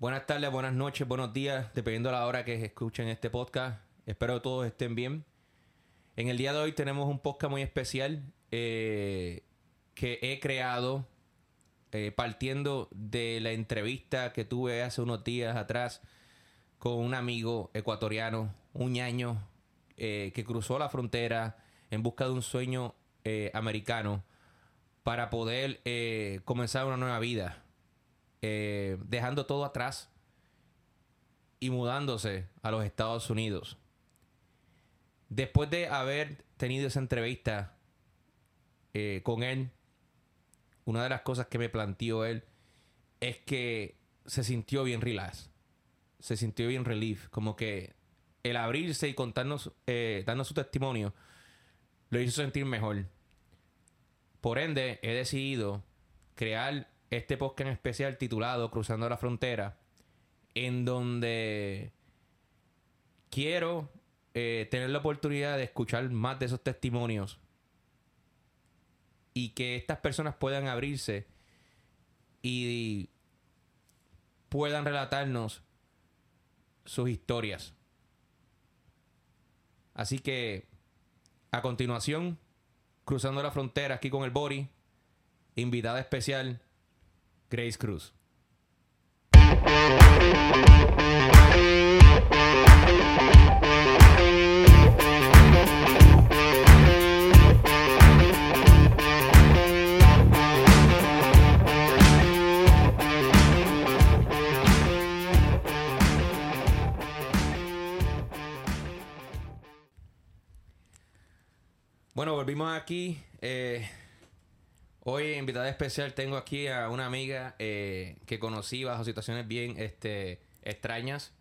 Buenas tardes, buenas noches, buenos días, dependiendo de la hora que escuchen este podcast. Espero que todos estén bien. En el día de hoy tenemos un podcast muy especial eh, que he creado eh, partiendo de la entrevista que tuve hace unos días atrás con un amigo ecuatoriano, un ñaño, eh, que cruzó la frontera en busca de un sueño americano para poder comenzar una nueva vida eh, dejando todo atrás y mudándose a los Estados Unidos. Después de haber tenido esa entrevista eh, con él, una de las cosas que me planteó él es que se sintió bien relax, se sintió bien relief, como que el abrirse y contarnos, eh, su testimonio, lo hizo sentir mejor. Por ende, he decidido crear este podcast en especial titulado Cruzando la Frontera, en donde quiero eh, tener la oportunidad de escuchar más de esos testimonios y que estas personas puedan abrirse y puedan relatarnos sus historias. Así que a continuación, cruzando la frontera aquí con el Bori, invitada especial, Grace Cruz. Bueno, volvimos aquí. Eh, Hoy, invitada especial, tengo aquí a una amiga eh, que conocí bajo situaciones bien este, extrañas.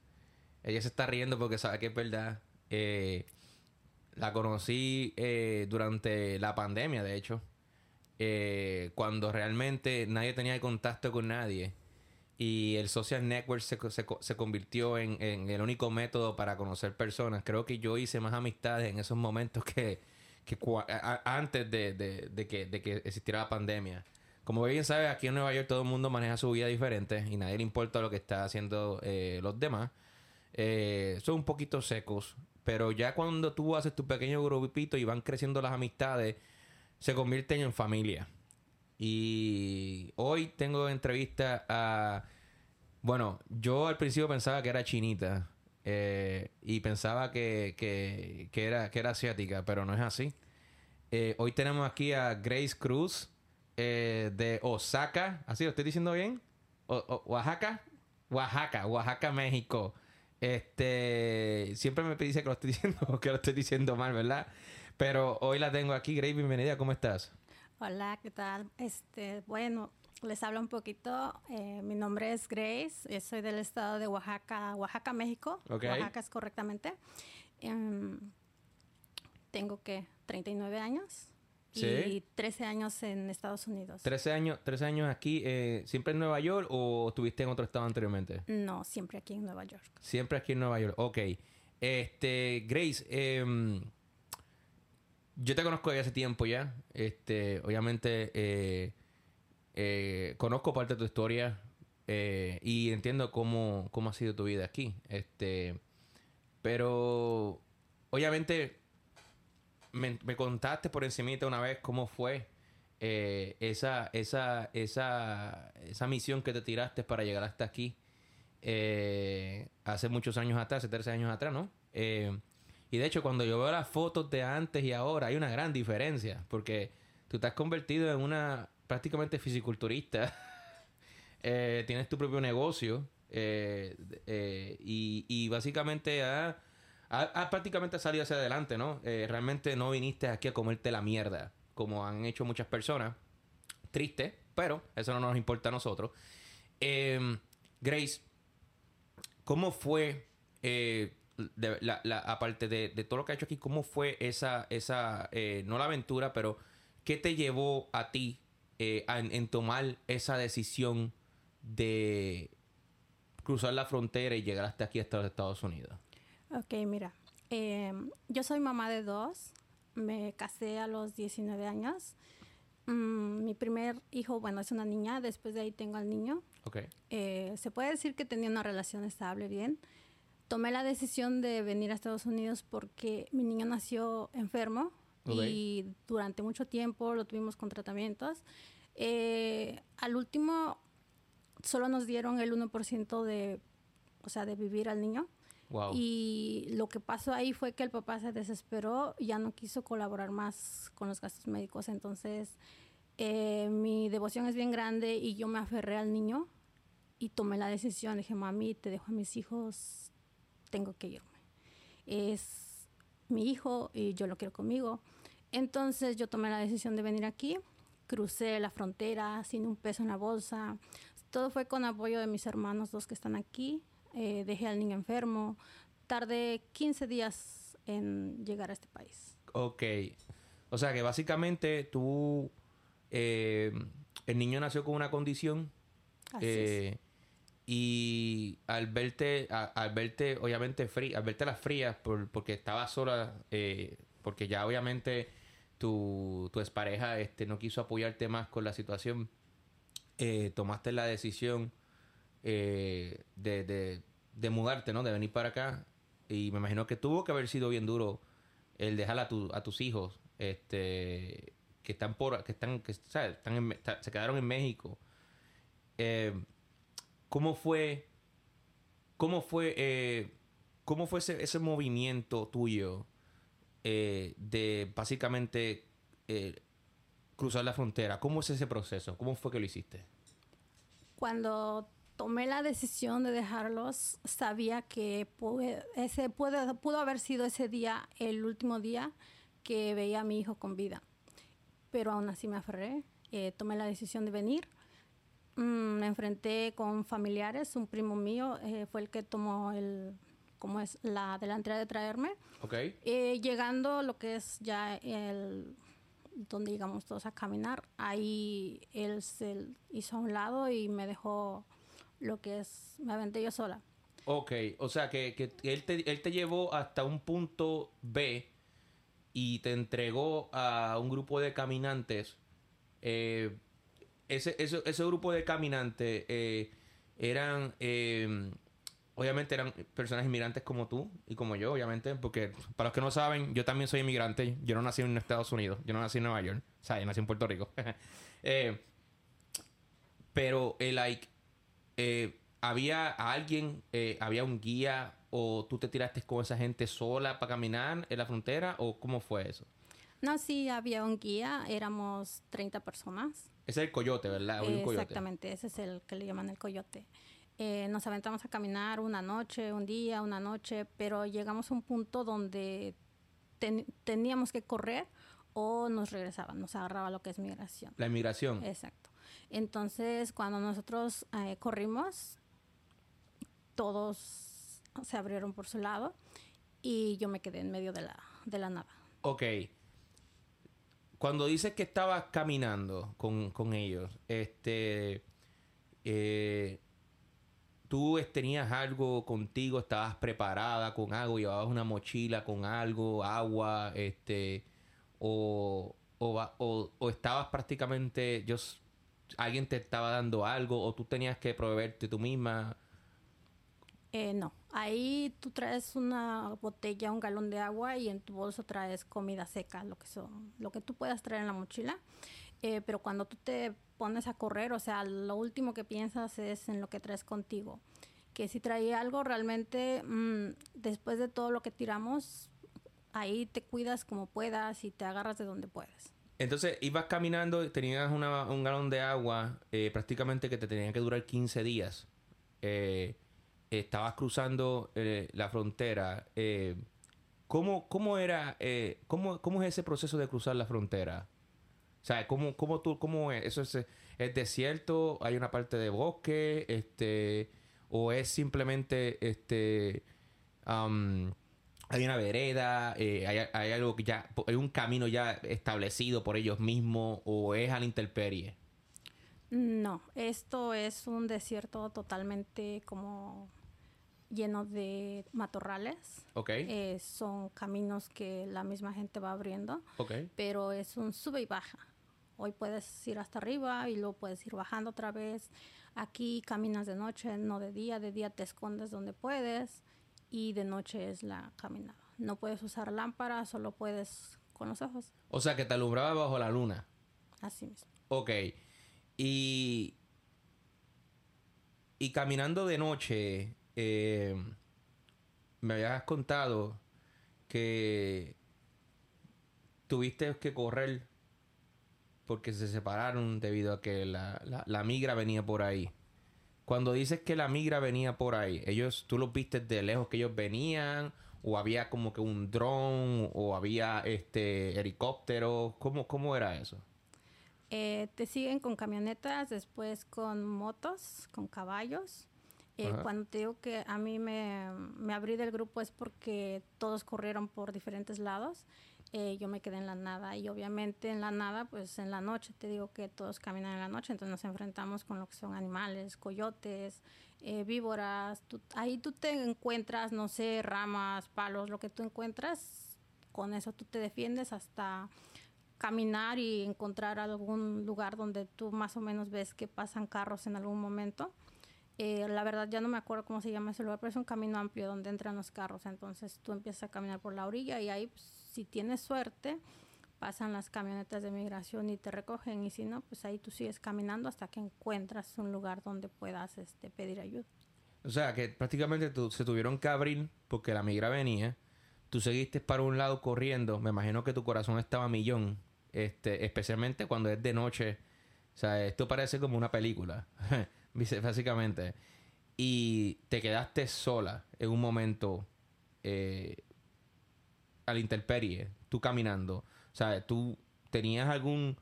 Ella se está riendo porque sabe que es verdad. Eh, la conocí eh, durante la pandemia, de hecho. cuando realmente nadie tenía contacto con nadie. Y el social network se, convirtió en, el único método para conocer personas. Creo que yo hice más amistades en esos momentos que, que antes de, que, existiera la pandemia. Como bien sabes, aquí en Nueva York todo el mundo maneja su vida diferente y nadie le importa lo que está haciendo eh, los demás. Eh, son un poquito secos, pero ya cuando tú haces tu pequeño grupito y van creciendo las amistades, se convierten en familia. Y hoy tengo entrevista a... Bueno, yo al principio pensaba que era chinita. Eh, y pensaba que, que, era, que era asiática, pero no es así. Eh, hoy tenemos aquí a Grace Cruz eh, de Osaka. ¿Así lo estoy diciendo bien? Oaxaca. Oaxaca, Oaxaca, México. Este, siempre me dice que lo estoy diciendo que lo estoy diciendo mal, ¿verdad? Pero hoy la tengo aquí. Grace, bienvenida. ¿Cómo estás? Hola, ¿qué tal? Este, bueno, les hablo un poquito. Eh, mi nombre es Grace. Eh, soy del estado de Oaxaca, Oaxaca, México. Oaxaca es correctamente. Em, tengo que 39 años. Y 13 años en Estados Unidos. 13 años, 13 años aquí, eh, ¿siempre en Nueva York o estuviste en otro estado anteriormente? No, siempre aquí en Nueva York. Siempre aquí en Nueva York, ok. Este, Grace, em, yo te conozco desde hace tiempo ya. Este, obviamente, eh, conozco parte de tu historia eh, y entiendo cómo, cómo ha sido tu vida aquí. Este, pero obviamente me, contaste por encimita una vez cómo fue eh, esa, esa, esa, esa misión que te tiraste para llegar hasta aquí hace muchos años atrás, hace 13 años atrás, ¿no? y de hecho, cuando yo veo las fotos de antes y ahora, hay una gran diferencia, porque tú te has convertido en una prácticamente fisiculturista. Eh, tienes tu propio negocio. Eh, eh, y, básicamente ha, prácticamente salido hacia adelante, ¿no? realmente no viniste aquí a comerte la mierda, como han hecho muchas personas. Triste, pero eso no nos importa a nosotros. Em, Grace, ¿cómo fue, aparte de, de, todo lo que ha hecho aquí, cómo fue esa, esa no la aventura, pero qué te llevó a ti eh, en, tomar esa decisión de cruzar la frontera y llegar hasta aquí, hasta los Estados Unidos? Ok, mira, em, yo soy mamá de dos, me casé a los 19 años. Mm, mi primer hijo, bueno, es una niña, después de ahí tengo al niño. Okay. Eh, se puede decir que tenía una relación estable, bien. Tomé la decisión de venir a Estados Unidos porque mi niño nació enfermo y durante mucho tiempo lo tuvimos con tratamientos. Eh, al último, solo nos dieron el 1% de, o sea, de vivir al niño. Y lo que pasó ahí fue que el papá se desesperó, y ya no quiso colaborar más con los gastos médicos. Entonces, eh, mi devoción es bien grande y yo me aferré al niño y tomé la decisión. Dije, mami, te dejo a mis hijos, tengo que irme. Es mi hijo y yo lo quiero conmigo. Entonces yo tomé la decisión de venir aquí, crucé la frontera sin un peso en la bolsa. Todo fue con apoyo de mis hermanos, dos que están aquí. Eh, dejé al niño enfermo. Tardé 15 días en llegar a este país. Ok. O sea que básicamente tú, eh, el niño nació con una condición. Así eh, Y al verte, al verte obviamente al verte las frías, porque estaba sola, porque ya obviamente tu, tu expareja este, no quiso apoyarte más con la situación, tomaste la decisión eh, de, de, mudarte, ¿no? De venir para acá. Y me imagino que tuvo que haber sido bien duro el dejar a, tu, a tus hijos, este, que están por, que están, que ¿sabes? se quedaron en México. Eh, ¿Cómo fue, cómo fue, eh, cómo fue ese, ese movimiento tuyo de básicamente cruzar la frontera? ¿Cómo es ese proceso? ¿Cómo fue que lo hiciste? Cuando tomé la decisión de dejarlos, sabía que ese puede, pudo haber sido ese día el último día que veía a mi hijo con vida. Pero aún así me aferré, eh, tomé la decisión de venir. Mm, me enfrenté con familiares, un primo mío eh, fue el que tomó el, como es la delantera de traerme. Okay. Eh, llegando lo que es ya el donde llegamos todos a caminar, ahí él se hizo a un lado y me dejó lo que es, me aventé yo sola. Ok, o sea que, que él, te, él te llevó hasta un punto B y te entregó a un grupo de caminantes. Eh, ese, ese, ese, grupo de caminantes eh, eran, eh, obviamente eran personas inmigrantes como tú y como yo, obviamente, porque para los que no saben, yo también soy inmigrante. Yo no nací en Estados Unidos, yo no nací en Nueva York, o sea, yo nací en Puerto Rico. pero, like, eh, ¿había alguien, eh, había un guía o tú te tiraste con esa gente sola para caminar en la frontera o cómo fue eso? No, sí, había un guía, éramos 30 personas. Ese es el coyote, ¿verdad? Exactamente, ese es el que le llaman el coyote. Eh, nos aventamos a caminar una noche, un día, una noche, pero llegamos a un punto donde teníamos que correr o nos regresaban, nos agarraba lo que es migración. La inmigración. Exacto. Entonces, cuando nosotros eh, corrimos, todos se abrieron por su lado y yo me quedé en medio de la, de la nada. Ok. Cuando dices que estabas caminando con, con ellos, este, eh, tú tenías algo contigo, estabas preparada con algo, llevabas una mochila con algo, agua, este, o, o, o estabas prácticamente, yo alguien te estaba dando algo o tú tenías que proveerte tú misma? Eh, no, ahí tú traes una botella, un galón de agua y en tu bolso traes comida seca, lo que son, lo que tú puedas traer en la mochila. Eh, pero cuando tú te pones a correr, o sea, lo último que piensas es en lo que traes contigo. Que si traía algo realmente, mm, después de todo lo que tiramos, ahí te cuidas como puedas y te agarras de donde puedes. Entonces ibas caminando tenías un galón de agua eh, prácticamente que te tenía que durar 15 días. Eh, estabas cruzando eh, la frontera. ¿cómo, ¿Cómo era, cómo, cómo es ese proceso de cruzar la frontera? O sea, ¿cómo, cómo, tú, cómo es? ¿Eso es, es desierto? ¿Hay una parte de bosque? este ¿O es simplemente este hay una vereda, eh, hay, algo que ya, hay un camino ya establecido por ellos mismos o es a la intemperie. No, esto es un desierto totalmente como lleno de matorrales. Ok. Eh, son caminos que la misma gente va abriendo. Ok. Pero es un sube y baja. hoy puedes ir hasta arriba y luego puedes ir bajando otra vez. Aquí caminas de noche, no de día. De día te escondes donde puedes y de noche es la caminada. No puedes usar lámpara, solo puedes con los ojos. O sea, que te alumbraba bajo la luna. Así mismo. Ok. Y. Y caminando de noche, eh, me habías contado que tuviste que correr porque se separaron debido a que la, la, migra venía por ahí. Cuando dices que la migra venía por ahí, ellos, tú los viste de lejos que ellos venían, o había como que un dron, o había este helicóptero, ¿cómo, cómo era eso? Eh, te siguen con camionetas, después con motos, con caballos. Eh, cuando te digo que a mí me, me, abrí del grupo es porque todos corrieron por diferentes lados eh, yo me quedé en la nada y obviamente en la nada, pues en la noche, te digo que todos caminan en la noche, entonces nos enfrentamos con lo que son animales, coyotes, eh, víboras, ahí tú te encuentras, no sé, ramas, palos, lo que tú encuentras, con eso tú te defiendes hasta caminar y encontrar algún lugar donde tú más o menos ves que pasan carros en algún momento. Eh, la verdad ya no me acuerdo cómo se llama ese lugar, pero es un camino amplio donde entran los carros. Entonces tú empiezas a caminar por la orilla y ahí pues, si tienes suerte, pasan las camionetas de migración y te recogen y si no, pues ahí tú sigues caminando hasta que encuentras un lugar donde puedas este, pedir ayuda. O sea, que prácticamente tú, se tuvieron que abrir porque la migra venía, tú seguiste para un lado corriendo, me imagino que tu corazón estaba a millón, este, especialmente cuando es de noche. O sea, esto parece como una película, básicamente. Y te quedaste sola en un momento eh, a intemperie, tú caminando, o sea, tú tenías algún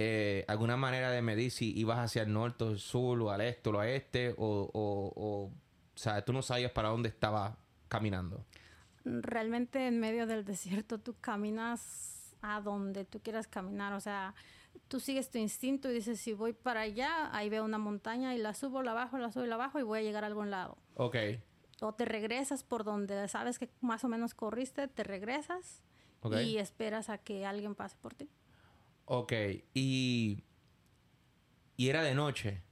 eh, alguna manera de medir si ibas hacia el norte, o el sur, o al este, o al este, o, o, o, sea, tú no sabías para dónde estabas caminando. Realmente en medio del desierto tú caminas a donde tú quieras caminar, o sea, tú sigues tu instinto y dices, si voy para allá, ahí veo una montaña y la subo, la bajo, la subo y la bajo y voy a llegar a algún lado. Ok o te regresas por donde sabes que más o menos corriste, te regresas y esperas a que alguien pase por ti. Ok, y, y era de noche.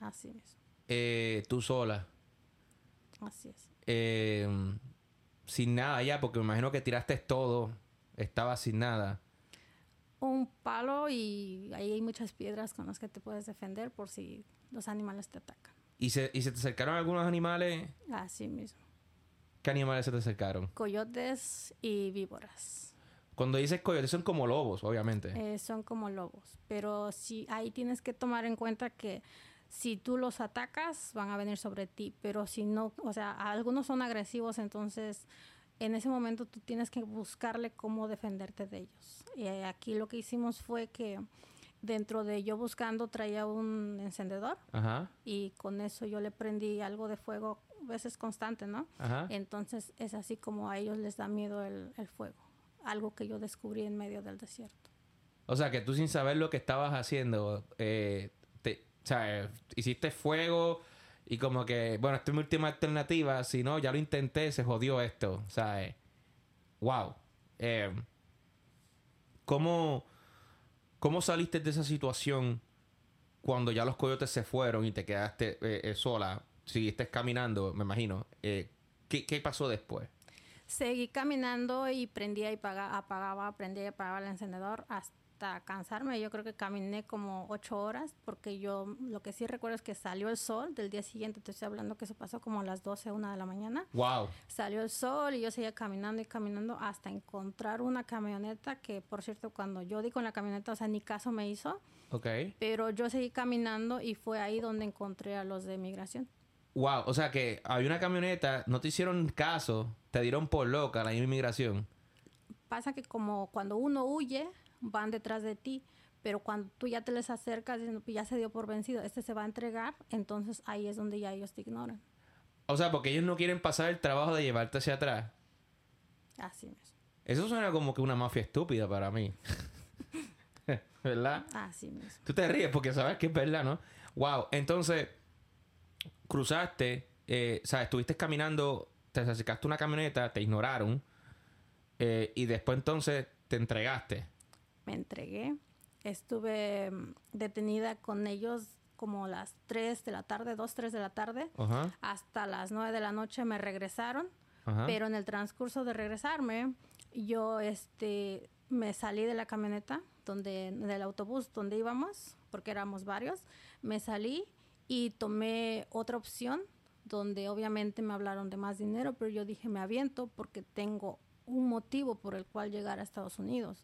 Así es. Eh, tú sola. Así es. Eh, sin nada ya, porque me imagino que tiraste todo, estaba sin nada. Un palo y ahí hay muchas piedras con las que te puedes defender por si los animales te atacan. ¿Y se, ¿Y se te acercaron algunos animales? Así mismo. ¿Qué animales se te acercaron? Coyotes y víboras. Cuando dices coyotes son como lobos, obviamente. Eh, son como lobos. Pero si ahí tienes que tomar en cuenta que si tú los atacas, van a venir sobre ti. Pero si no, o sea, algunos son agresivos, entonces en ese momento tú tienes que buscarle cómo defenderte de ellos. Y aquí lo que hicimos fue que dentro de yo buscando traía un encendedor y con eso yo le prendí algo de fuego, veces constante, ¿no? Entonces es así como a ellos les da miedo el, fuego, algo que yo descubrí en medio del desierto. O sea, que tú sin saber lo que estabas haciendo, eh, o sea, hiciste fuego y como que, bueno, esta es mi última alternativa, si no, ya lo intenté, se jodió esto, o wow. Eh, ¿Cómo ¿Cómo saliste de esa situación cuando ya los coyotes se fueron y te quedaste eh, eh, sola? Seguiste caminando, me imagino. Eh, ¿qué, pasó después? Seguí caminando y prendía y apagaba, prendía y apagaba el encendedor hasta cansarme. Yo creo que caminé como ocho horas porque yo lo que sí recuerdo es que salió el sol del día siguiente. Te estoy hablando que eso pasó como a las 12, una de la mañana. Wow. Salió el sol y yo seguía caminando y caminando hasta encontrar una camioneta que, por cierto, cuando yo di con la camioneta, o sea, ni caso me hizo. Ok. Pero yo seguí caminando y fue ahí donde encontré a los de migración. Wow, o sea que había una camioneta, no te hicieron caso, te dieron por loca la inmigración. Pasa que como cuando uno huye, van detrás de ti, pero cuando tú ya te les acercas, pues ya se dio por vencido, este se va a entregar, entonces ahí es donde ya ellos te ignoran. O sea, porque ellos no quieren pasar el trabajo de llevarte hacia atrás. Así es. Eso suena como que una mafia estúpida para mí. ¿Verdad? Así mismo. Tú te ríes porque sabes que es verdad, ¿no? Wow. Entonces, cruzaste, eh, o sea, estuviste caminando, te acercaste a una camioneta, te ignoraron, eh, y después entonces te entregaste me entregué estuve mm, detenida con ellos como las 3 de la tarde, 2, 3 de la tarde. Hasta las 9 de la noche me regresaron. Pero en el transcurso de regresarme, yo este, me salí de la camioneta, donde, del autobús donde íbamos, porque éramos varios. Me salí y tomé otra opción, donde obviamente me hablaron de más dinero, pero yo dije, me aviento porque tengo un motivo por el cual llegar a Estados Unidos.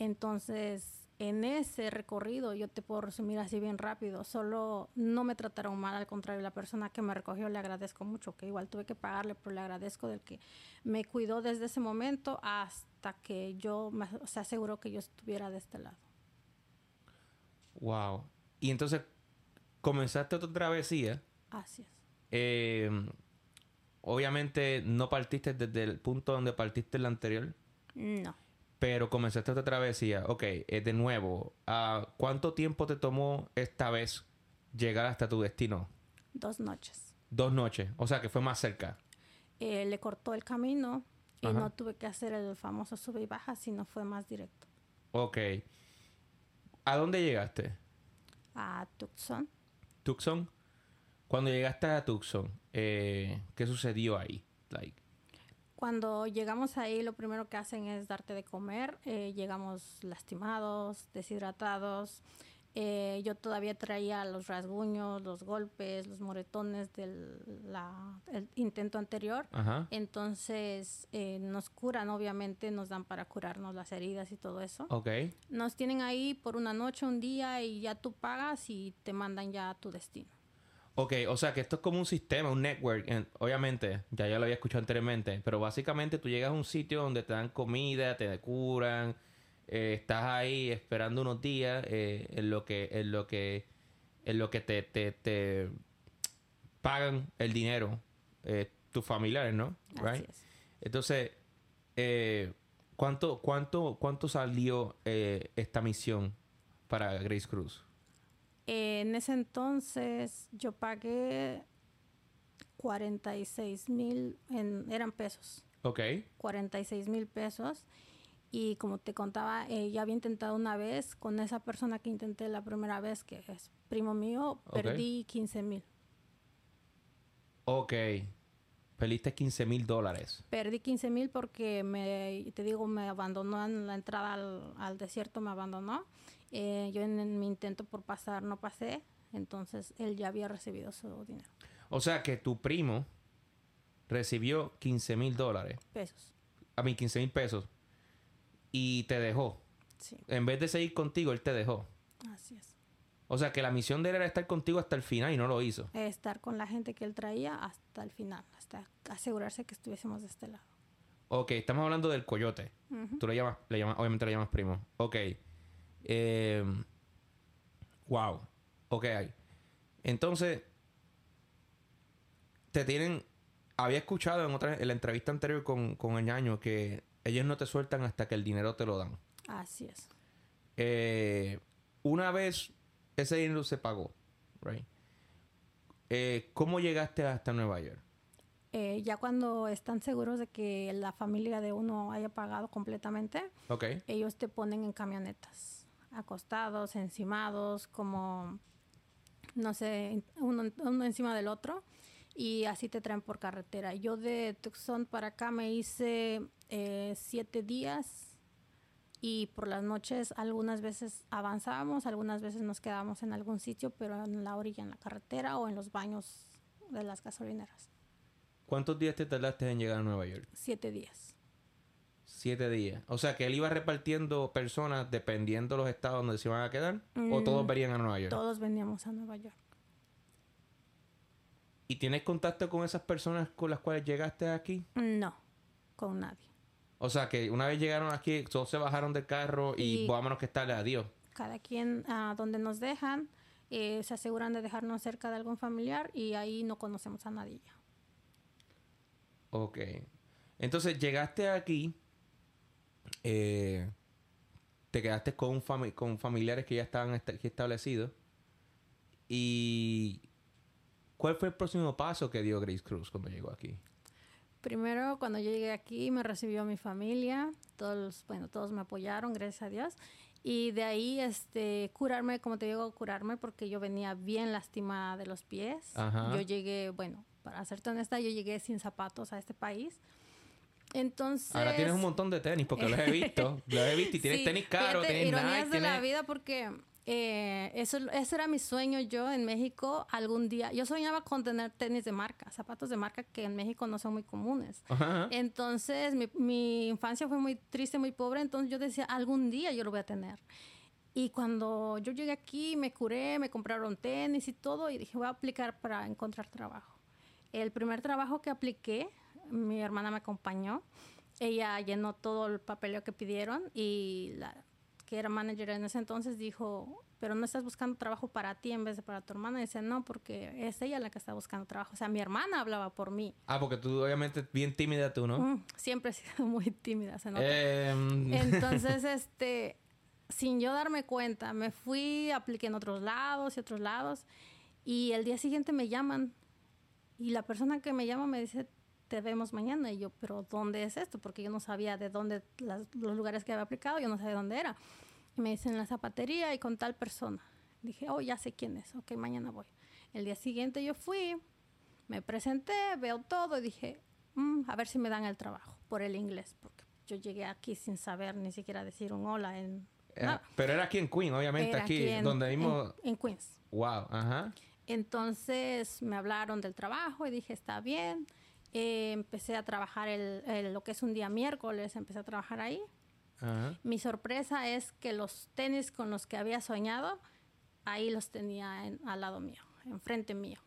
Entonces, en ese recorrido, yo te puedo resumir así bien rápido, solo no me trataron mal, al contrario, la persona que me recogió le agradezco mucho, que igual tuve que pagarle, pero le agradezco del que me cuidó desde ese momento hasta que yo se aseguró que yo estuviera de este lado. Wow. Y entonces, comenzaste tu travesía. Así es. Em, obviamente no partiste desde el punto donde partiste el anterior. No. Pero comenzaste otra travesía. Ok, eh, de nuevo, ¿cuánto tiempo te tomó esta vez llegar hasta tu destino? Dos noches. Dos noches, o sea que fue más cerca. Eh, le cortó el camino y no tuve que hacer el famoso sube y baja, sino fue más directo. Ok. ¿A dónde llegaste? A Tucson. ¿Tucson? Cuando llegaste a Tucson, eh, ¿qué sucedió ahí? Like, cuando llegamos ahí, lo primero que hacen es darte de comer. Eh, llegamos lastimados, deshidratados. Eh, yo todavía traía los rasguños, los golpes, los moretones del intento anterior. Entonces eh, nos curan, obviamente, nos dan para curarnos las heridas y todo eso. Okay. Nos tienen ahí por una noche, un día y ya tú pagas y te mandan ya a tu destino. Ok, o sea que esto es como un sistema, un network. obviamente, ya ya lo había escuchado anteriormente, pero básicamente tú llegas a un sitio donde te dan comida, te curan, eh, estás ahí esperando unos días eh, en lo que, en lo que, en lo que te, te, pagan el dinero eh, tus familiares, ¿no? Right? Entonces, ¿cuánto, cuánto, cuánto salió esta misión para Grace Cruz? En ese entonces yo pagué 46 mil, eran pesos. Ok. 46 mil pesos. Y como te contaba, eh, ya había intentado una vez con esa persona que intenté la primera vez, que es primo mío, perdí 15 mil. Ok. Perdiste 15 mil dólares. Perdí 15 mil porque, me, te digo, me abandonó en la entrada al, al desierto, me abandonó. Eh, yo en, mi intento por pasar no pasé, entonces él ya había recibido su dinero. O sea que tu primo recibió 15 mil dólares. Pesos. A mí, 15 mil pesos. Y te dejó. Sí. En vez de seguir contigo, él te dejó. Así es. O sea que la misión de él era estar contigo hasta el final y no lo hizo. Estar con la gente que él traía hasta el final, hasta asegurarse que estuviésemos de este lado. Ok, estamos hablando del coyote. Tú le llamas, le llamas, obviamente le llamas primo. Ok. Eh, wow. Ok. Entonces, te tienen. Había escuchado en otra en la entrevista anterior con, con el ñaño que ellos no te sueltan hasta que el dinero te lo dan. Así es. Eh, una vez ese dinero se pagó, right? Eh, ¿Cómo llegaste hasta Nueva York? Eh, ya cuando están seguros de que la familia de uno haya pagado completamente, okay. ellos te ponen en camionetas acostados, encimados, como, no sé, uno, uno, encima del otro, y así te traen por carretera. Yo de Tucson para acá me hice eh, siete días y por las noches algunas veces avanzábamos, algunas veces nos quedábamos en algún sitio, pero en la orilla, en la carretera o en los baños de las gasolineras. ¿Cuántos días te tardaste en llegar a Nueva York? Siete días. Siete días. O sea, que él iba repartiendo personas dependiendo de los estados donde se iban a quedar. ¿O mm, todos venían a Nueva York? Todos veníamos a Nueva York. ¿Y tienes contacto con esas personas con las cuales llegaste aquí? No, con nadie. O sea, que una vez llegaron aquí, todos se bajaron del carro y, vámonos que estarle adiós. Cada quien a donde nos dejan, eh, se aseguran de dejarnos cerca de algún familiar y ahí no conocemos a nadie ya. Ok. Entonces llegaste aquí eh, te quedaste con, con familiares que ya estaban aquí establecidos. ¿Y cuál fue el próximo paso que dio Grace Cruz cuando llegó aquí? Primero, cuando yo llegué aquí, me recibió mi familia. Todos, bueno, todos me apoyaron, gracias a Dios. Y de ahí, este, curarme, como te digo, curarme porque yo venía bien lastimada de los pies. Yo llegué, bueno, para serte honesta, yo llegué sin zapatos a este país. Entonces... Ahora tienes un montón de tenis porque los he visto. los he visto y tienes tenis caros, tienes ironías de la vida porque eh, eso, ese era mi sueño yo en México algún día. Yo soñaba con tener tenis de marca, zapatos de marca que en México no son muy comunes. Entonces mi, mi, infancia fue muy triste, muy pobre, entonces yo decía, algún día yo lo voy a tener. Y cuando yo llegué aquí, me curé, me compraron tenis y todo, y dije, voy a aplicar para encontrar trabajo. El primer trabajo que apliqué, mi hermana me acompañó. Ella llenó todo el papeleo que pidieron y la, que era manager en ese entonces, dijo, pero no estás buscando trabajo para ti en vez de para tu hermana. Y dice, no, porque es ella la que está buscando trabajo. O sea, mi hermana hablaba por mí. Ah, porque tú obviamente bien tímida tú, ¿no? Mm, siempre he sido muy tímida, se nota. Em. Entonces, este, sin yo darme cuenta, me fui, apliqué en otros lados y otros lados. Y el día siguiente me llaman. Y la persona que me llama me dice, te vemos mañana. Y yo, pero ¿dónde es esto? Porque yo no sabía de dónde, los lugares que había aplicado, yo no sabía dónde era. Y me dicen la zapatería y con tal persona. Dije, oh, ya sé quién es, ok, mañana voy. El día siguiente yo fui, me presenté, veo todo y dije, mm, a ver si me dan el trabajo por el inglés, porque yo llegué aquí sin saber ni siquiera decir un hola en... Eh, pero era aquí en Queens, obviamente, aquí, donde mismo... En, Queens. Wow, ajá. Entonces me hablaron del trabajo y dije, está bien. Eh, empecé a trabajar el, lo que es un día miércoles, empecé a trabajar ahí. Mi sorpresa es que los tenis con los que había soñado, ahí los tenía al lado mío, enfrente mío.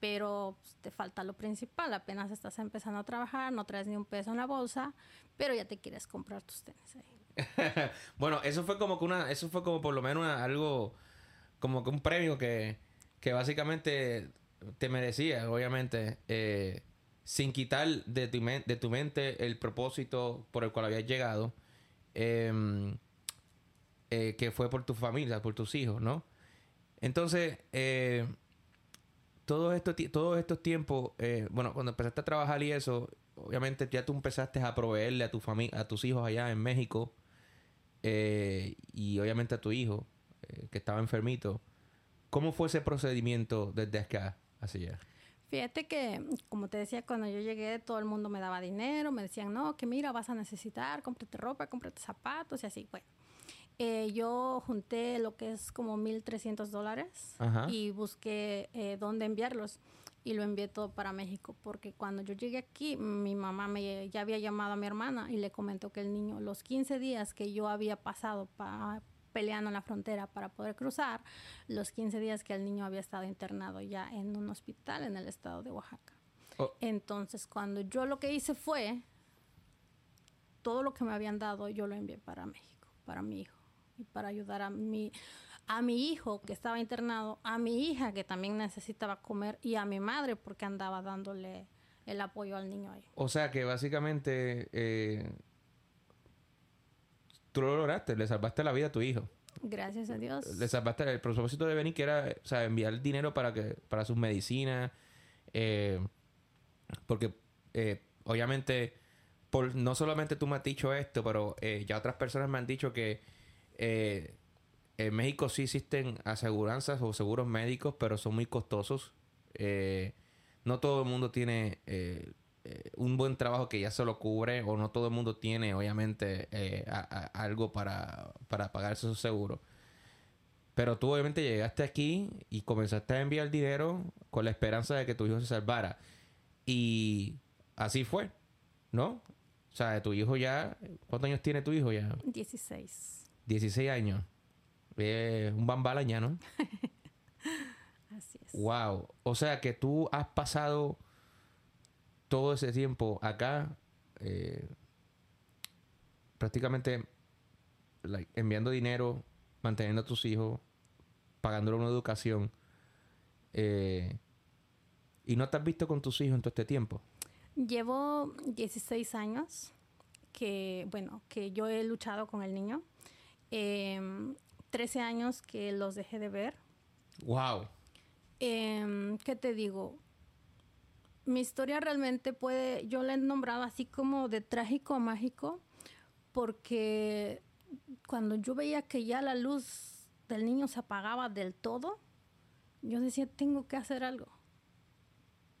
Pero pues, te falta lo principal, apenas estás empezando a trabajar, no traes ni un peso en la bolsa, pero ya te quieres comprar tus tenis ahí. bueno, eso fue como que una, eso fue como por lo menos algo, como que un premio que, que básicamente te merecía, obviamente. Eh, sin quitar de tu, de tu mente el propósito por el cual habías llegado, em, eh, que fue por tu familia, por tus hijos, ¿no? Entonces, eh, todos estos, tiempos, eh, bueno, cuando empezaste a trabajar y eso, obviamente ya tú empezaste a proveerle a tu a tus hijos allá en México, y obviamente a tu hijo, que estaba enfermito. ¿Cómo fue ese procedimiento desde acá hacia allá? Fíjate que, como te decía, cuando yo llegué, todo el mundo me daba dinero, me decían, no, que mira, vas a necesitar, cómprate ropa, cómprate zapatos y así. Bueno, eh, yo junté lo que es como 1.300 dólares y busqué eh, dónde enviarlos y lo envié todo para México porque cuando yo llegué aquí mi mamá me ya había llamado a mi hermana y le comentó que el niño los 15 días que yo había pasado para peleando en la frontera para poder cruzar los 15 días que el niño había estado internado ya en un hospital en el estado de Oaxaca. Oh. Entonces, cuando yo lo que hice fue, todo lo que me habían dado, yo lo envié para México, para mi hijo, y para ayudar a mi, a mi hijo que estaba internado, a mi hija que también necesitaba comer y a mi madre porque andaba dándole el apoyo al niño ahí. O sea que básicamente eh, tú lo lograste, le salvaste la vida a tu hijo. Gracias a Dios. Le salvaste el propósito de venir, que era, o sea, enviar dinero para que, para sus medicinas. Eh, porque eh, obviamente, por, no solamente tú me has dicho esto, pero eh, ya otras personas me han dicho que en México sí existen aseguranzas o seguros médicos, pero son muy costosos. no todo el mundo tiene eh, un buen trabajo que ya se lo cubre o no todo el mundo tiene obviamente eh, algo para, para pagar su seguro. Pero tú obviamente llegaste aquí y comenzaste a enviar dinero con la esperanza de que tu hijo se salvara. Y así fue, ¿no? O sea, tu hijo ya... ¿Cuántos años tiene tu hijo ya? 16. 16 años. un bambalaña, ¿no? así es. Wow. O sea que tú has pasado todo ese tiempo acá, eh, prácticamente enviando dinero, manteniendo a tus hijos, pagándole una educación, eh, y no te has visto con tus hijos en todo este tiempo. Llevo 16 años que, bueno, que yo he luchado con el niño. 13 em, años que los dejé de ver. Wow. Em, ¿Qué te digo? Mi historia realmente puede, yo la he nombrado así como de trágico a mágico, porque cuando yo veía que ya la luz del niño se apagaba del todo, yo decía, tengo que hacer algo.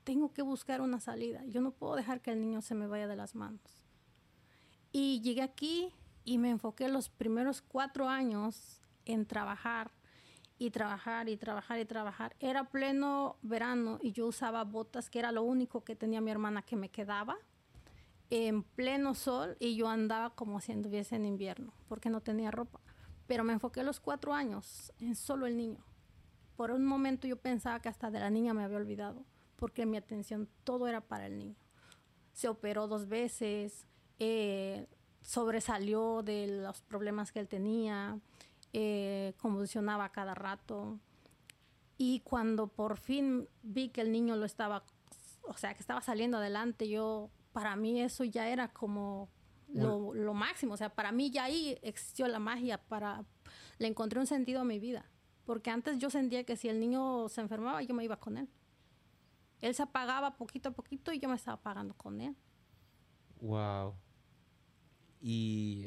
Tengo que buscar una salida. Yo no puedo dejar que el niño se me vaya de las manos. Y llegué aquí y me enfoqué los primeros cuatro años en trabajar y trabajar y trabajar y trabajar. Era pleno verano y yo usaba botas, que era lo único que tenía mi hermana que me quedaba, en pleno sol y yo andaba como si anduviese en invierno, porque no tenía ropa. Pero me enfoqué los cuatro años en solo el niño. Por un momento yo pensaba que hasta de la niña me había olvidado, porque mi atención todo era para el niño. Se operó dos veces, eh, sobresalió de los problemas que él tenía, eh, convulsionaba cada rato. Y cuando por fin vi que el niño lo estaba, o sea, que estaba saliendo adelante, yo, para mí eso ya era como lo, lo, máximo. O sea, para mí ya ahí existió la magia, para, le encontré un sentido a mi vida. Porque antes yo sentía que si el niño se enfermaba, yo me iba con él. Él se apagaba poquito a poquito y yo me estaba apagando con él. Wow. Y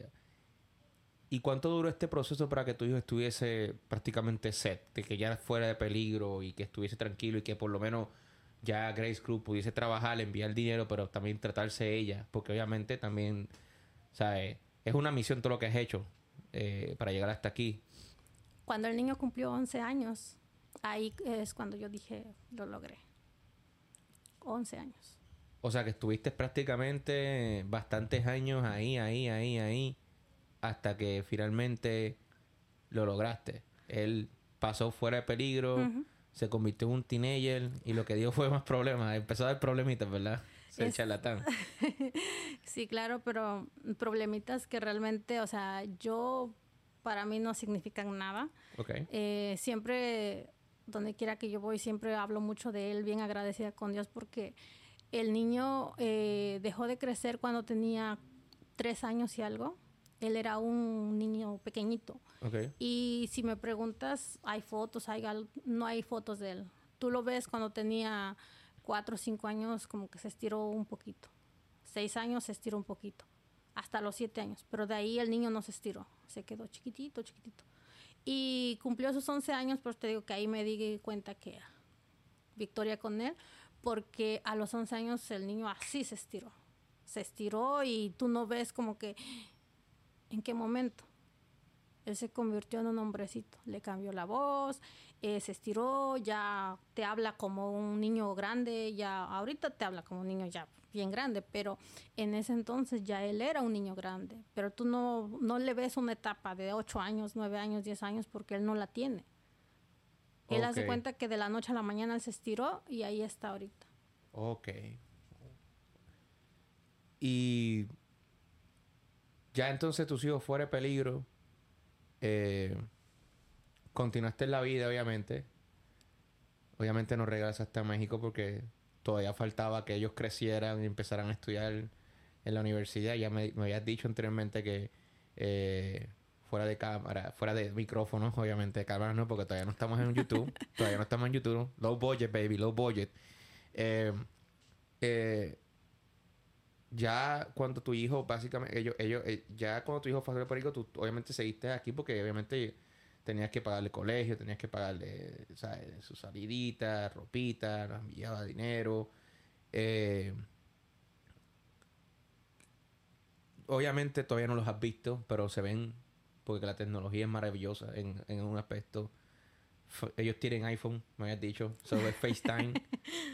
¿Y cuánto duró este proceso para que tu hijo estuviese prácticamente set, de que ya fuera de peligro y que estuviese tranquilo y que por lo menos ya Grace Cruz pudiese trabajar, enviar dinero, pero también tratarse ella? Porque obviamente también, ¿sabes? Es una misión todo lo que has hecho eh, para llegar hasta aquí. Cuando el niño cumplió 11 años, ahí es cuando yo dije, lo logré. 11 años. O sea que estuviste prácticamente bastantes años ahí, ahí, ahí, ahí hasta que finalmente lo lograste. Él pasó fuera de peligro, se convirtió en un teenager y lo que dio fue más problemas. Empezó a dar problemitas, ¿verdad? Se charlatán. sí, claro, pero problemitas que realmente, o sea, yo para mí no significan nada. Okay. Eh, siempre, donde quiera que yo voy, siempre hablo mucho de él, bien agradecida con Dios porque el niño eh, dejó de crecer cuando tenía tres años y algo él era un niño pequeñito. Y si me preguntas, hay fotos, hay no hay fotos de él. Tú lo ves cuando tenía cuatro o cinco años, como que se estiró un poquito. Seis años se estiró un poquito. Hasta los siete años. Pero de ahí el niño no se estiró. Se quedó chiquitito, chiquitito. Y cumplió sus once años, pero te digo que ahí me di cuenta que victoria con él, porque a los once años el niño así se estiró. Se estiró y tú no ves como que ¿En qué momento? Él se convirtió en un hombrecito, le cambió la voz, eh, se estiró, ya te habla como un niño grande, ya ahorita te habla como un niño ya bien grande, pero en ese entonces ya él era un niño grande, pero tú no, no le ves una etapa de 8 años, 9 años, 10 años porque él no la tiene. Él hace cuenta que de la noche a la mañana él se estiró y ahí está ahorita. Ok. Y ya entonces tus hijos fuera de peligro. Eh, continuaste en la vida, obviamente. Obviamente no regresaste a México porque todavía faltaba que ellos crecieran y empezaran a estudiar en la universidad. Ya me, habías dicho anteriormente que eh, fuera de cámara, fuera de micrófonos, obviamente de cámara no, porque todavía no estamos en YouTube. todavía no estamos en YouTube. Low budget, baby, low budget. eh, eh ya cuando tu hijo, básicamente, ellos, ellos, eh, ya cuando tu hijo fue a Puerto tú obviamente seguiste aquí porque obviamente tenías que pagarle colegio, tenías que pagarle, ¿sabes? Su salidita, ropita, nos enviaba dinero. Eh, obviamente todavía no los has visto, pero se ven porque la tecnología es maravillosa en, en un aspecto ellos tienen iPhone, me habías dicho, sobre FaceTime.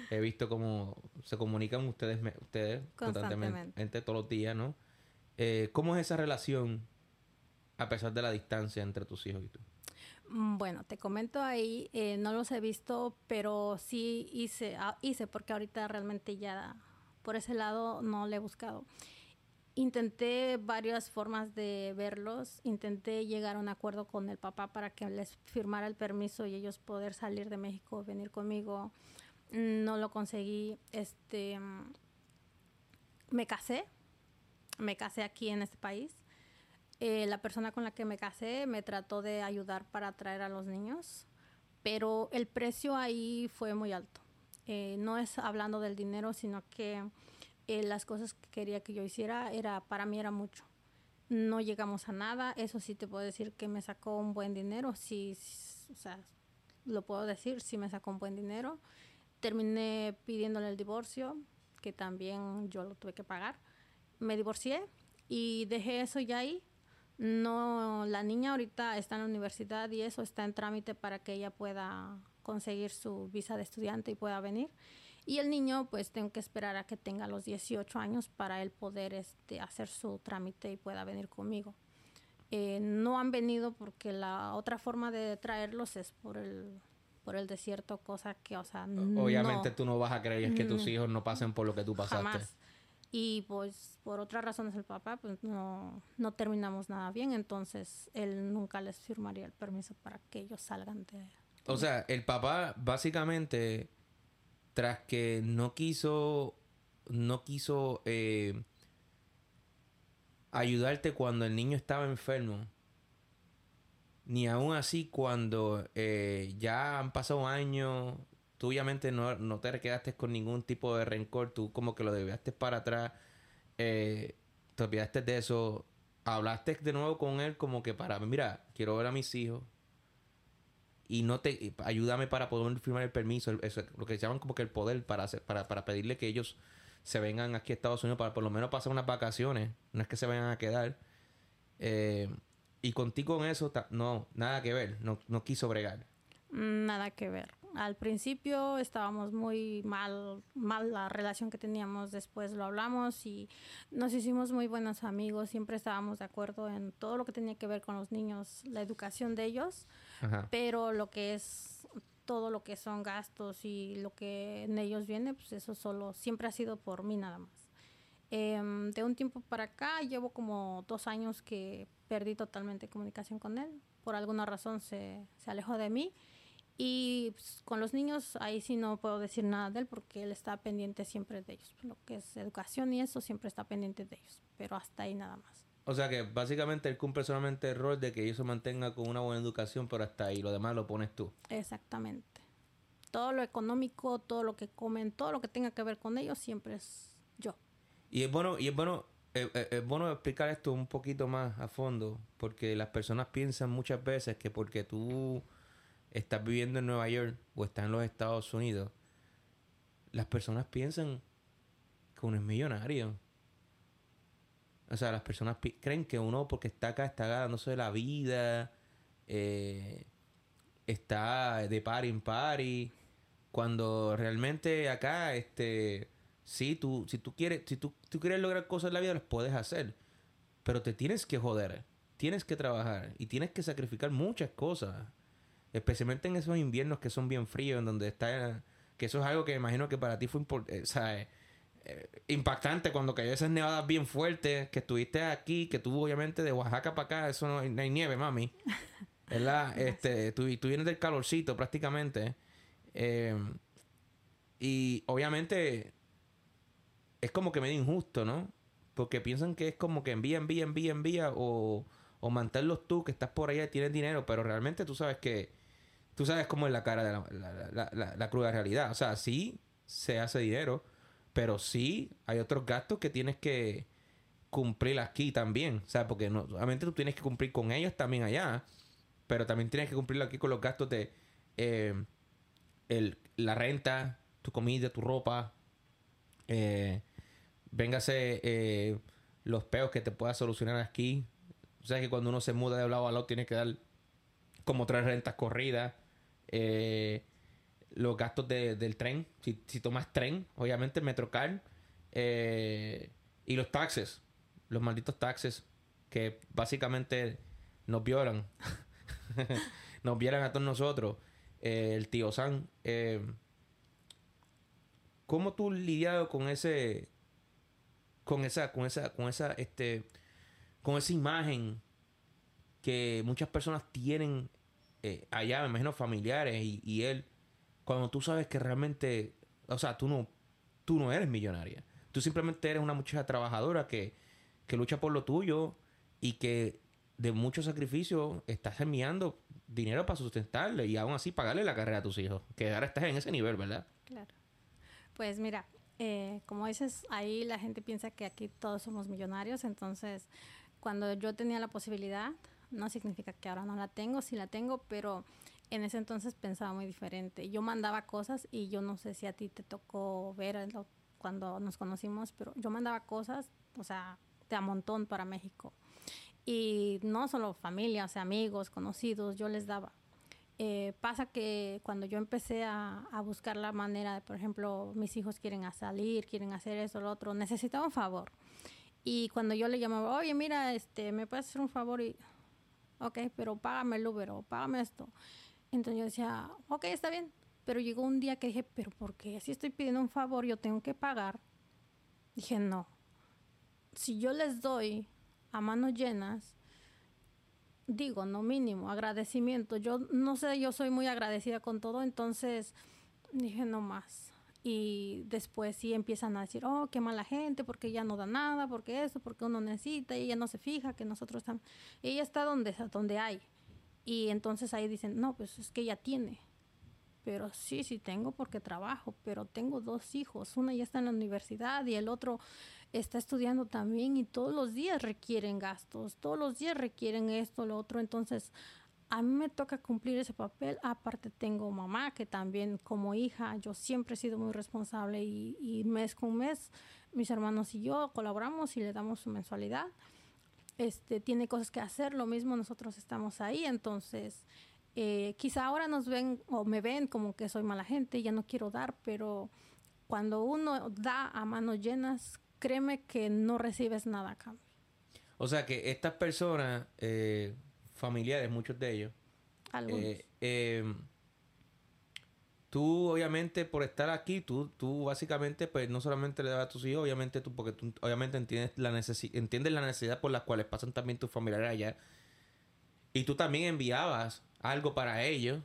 He visto cómo se comunican ustedes, ustedes constantemente, todos los días, ¿no? Eh, ¿Cómo es esa relación a pesar de la distancia entre tus hijos y tú? Mm, bueno, te comento ahí, eh, no los he visto, pero sí hice, ah, hice porque ahorita realmente ya por ese lado no le he buscado. Intenté varias formas de verlos, intenté llegar a un acuerdo con el papá para que les firmara el permiso y ellos poder salir de México, venir conmigo. No lo conseguí. Este, me casé, me casé aquí en este país. Eh, la persona con la que me casé me trató de ayudar para traer a los niños, pero el precio ahí fue muy alto. Eh, no es hablando del dinero, sino que eh, las cosas que quería que yo hiciera era para mí era mucho. no llegamos a nada. Eso sí te puedo decir que me sacó un buen dinero. Sí, o sea, lo puedo decir, sí me sacó un buen dinero. Terminé pidiéndole el divorcio, que también yo lo tuve que pagar. Me divorcié y dejé eso ya ahí. No, la niña ahorita está en la universidad y eso está en trámite para que ella pueda conseguir su visa de estudiante y pueda venir. Y el niño, pues tengo que esperar a que tenga los 18 años para él poder este, hacer su trámite y pueda venir conmigo. Eh, no han venido porque la otra forma de traerlos es por el, por el desierto, cosa que, o sea, Obviamente tú no vas a creer que tus mm, hijos no pasen por lo que tú pasaste. Jamás. Y pues por otras razones el papá, pues no, no terminamos nada bien, entonces él nunca les firmaría el permiso para que ellos salgan de... O sea, el papá básicamente tras que no quiso, no quiso eh, ayudarte cuando el niño estaba enfermo, ni aún así cuando eh, ya han pasado años, tú obviamente no, no, te quedaste con ningún tipo de rencor, tú como que lo debíaste para atrás, eh, te olvidaste de eso, hablaste de nuevo con él como que para, mira, quiero ver a mis hijos, y no te ayúdame para poder firmar el permiso, lo que llaman como que el poder para para, para pedirle que ellos se vengan aquí a Estados Unidos para por lo menos pasar unas vacaciones, no es que se vayan a quedar. Eh, y contigo con eso, no, nada que ver, no, no quiso bregar. Nada que ver. Al principio estábamos muy mal, mal la relación que teníamos, después lo hablamos y nos hicimos muy buenos amigos, siempre estábamos de acuerdo en todo lo que tenía que ver con los niños, la educación de ellos, pero lo que es todo lo que son gastos y lo que en ellos viene, pues eso solo siempre ha sido por mí nada más. Em, de un tiempo para acá llevo como dos años que perdí totalmente comunicación con él. Por alguna razón se, se alejó de mí y pues, con los niños, ahí sí no puedo decir nada de él porque él está pendiente siempre de ellos. Lo que es educación y eso siempre está pendiente de ellos. Pero hasta ahí nada más. O sea que básicamente él cumple solamente el rol de que ellos se mantengan con una buena educación, pero hasta ahí. Lo demás lo pones tú. Exactamente. Todo lo económico, todo lo que comen, todo lo que tenga que ver con ellos, siempre es yo. Y es bueno, y es bueno, eh, eh, es bueno explicar esto un poquito más a fondo, porque las personas piensan muchas veces que porque tú estás viviendo en Nueva York o estás en los Estados Unidos, las personas piensan que uno es millonario. O sea, las personas creen que uno, porque está acá, está ganándose la vida, eh, está de par en party, cuando realmente acá, este, sí, tú, si tú quieres, si tú, tú quieres lograr cosas en la vida, las puedes hacer, pero te tienes que joder, tienes que trabajar y tienes que sacrificar muchas cosas. Especialmente en esos inviernos que son bien fríos, en donde está... Que eso es algo que imagino que para ti fue eh, eh, eh, impactante cuando cayó esas nevadas bien fuertes, que estuviste aquí, que tú obviamente de Oaxaca para acá, eso no, hay nieve, mami. ¿Verdad? este, tú, tú, vienes del calorcito prácticamente. y obviamente es como que medio injusto, ¿no? Porque piensan que es como que envía, envía, envía, envía o, o mantenerlos tú que estás por allá y tienes dinero, pero realmente tú sabes que tú sabes cómo es la cara de la, la, la, cruda realidad. O sea, sí se hace dinero, pero sí hay otros gastos que tienes que cumplir aquí también. O sea, porque no, solamente tú tienes que cumplir con ellos también allá, pero también tienes que cumplir aquí con los gastos de eh, el, la renta, tu comida, tu ropa. Eh, véngase eh, los peos que te puedas solucionar aquí. O sea que cuando uno se muda de lado a lado tienes que dar como tres rentas corridas. Eh, los gastos del tren, si, tomas tren, obviamente Metrocar, eh, y los taxes, los malditos taxes que básicamente nos violan, nos violan a todos nosotros. Eh, el tío San, eh, ¿cómo tú lidiado con ese, con esa, con esa, con esa, este, con esa imagen que muchas personas tienen allá, me imagino, familiares y, él, cuando tú sabes que realmente, o sea, tú no, tú no eres millonaria. Tú simplemente eres una muchacha trabajadora que, que lucha por lo tuyo y que de mucho sacrificio estás enviando dinero para sustentarle y aún así pagarle la carrera a tus hijos. Que ahora estás en ese nivel, ¿verdad? Claro. Pues mira, eh, como dices, ahí la gente piensa que aquí todos somos millonarios, entonces cuando yo tenía la posibilidad, no significa que ahora no la tengo, sí la tengo, pero en ese entonces pensaba muy diferente. Yo mandaba cosas y yo no sé si a ti te tocó ver cuando nos conocimos, pero yo mandaba cosas, o sea, de a montón para México. Y no solo familia, o sea, amigos, conocidos, yo les daba. Eh, pasa que cuando yo empecé a, a, buscar la manera de, por ejemplo, mis hijos quieren salir, quieren hacer eso, lo otro, necesitaba un favor. Y cuando yo le llamaba, oye, mira, este, ¿me puedes hacer un favor? Y, ok, pero págame el Uber o págame esto. Entonces yo decía, ok, está bien. Pero llegó un día que dije, pero ¿por qué? Si estoy pidiendo un favor, yo tengo que pagar. Dije, no. Si yo les doy a manos llenas, digo, no mínimo, agradecimiento. Yo no sé, yo soy muy agradecida con todo, entonces dije, no más. Y después sí empiezan a decir, oh, qué mala gente, porque ella no da nada, porque eso, porque uno necesita, y ella no se fija que nosotros estamos. Ella está donde, donde hay. Y entonces ahí dicen, no, pues es que ella tiene. Pero sí, sí tengo porque trabajo, pero tengo dos hijos. Una ya está en la universidad y el otro está estudiando también y todos los días requieren gastos, todos los días requieren esto, lo otro. Entonces, a mí me toca cumplir ese papel. Aparte tengo mamá que también como hija, yo siempre he sido muy responsable y, mes con mes mis hermanos y yo colaboramos y le damos su mensualidad. Este, tiene cosas que hacer, lo mismo nosotros estamos ahí, entonces eh, quizá ahora nos ven o me ven como que soy mala gente, ya no quiero dar, pero cuando uno da a manos llenas, créeme que no recibes nada a cambio. O sea que estas personas, eh, familiares, muchos de ellos, eh, em, tú obviamente por estar aquí, tú, tú básicamente pues no solamente le das a tus hijos, obviamente tú, porque tú obviamente entiendes la, entiendes la necesidad por las cuales pasan también tus familiares allá. Y tú también enviabas algo para ellos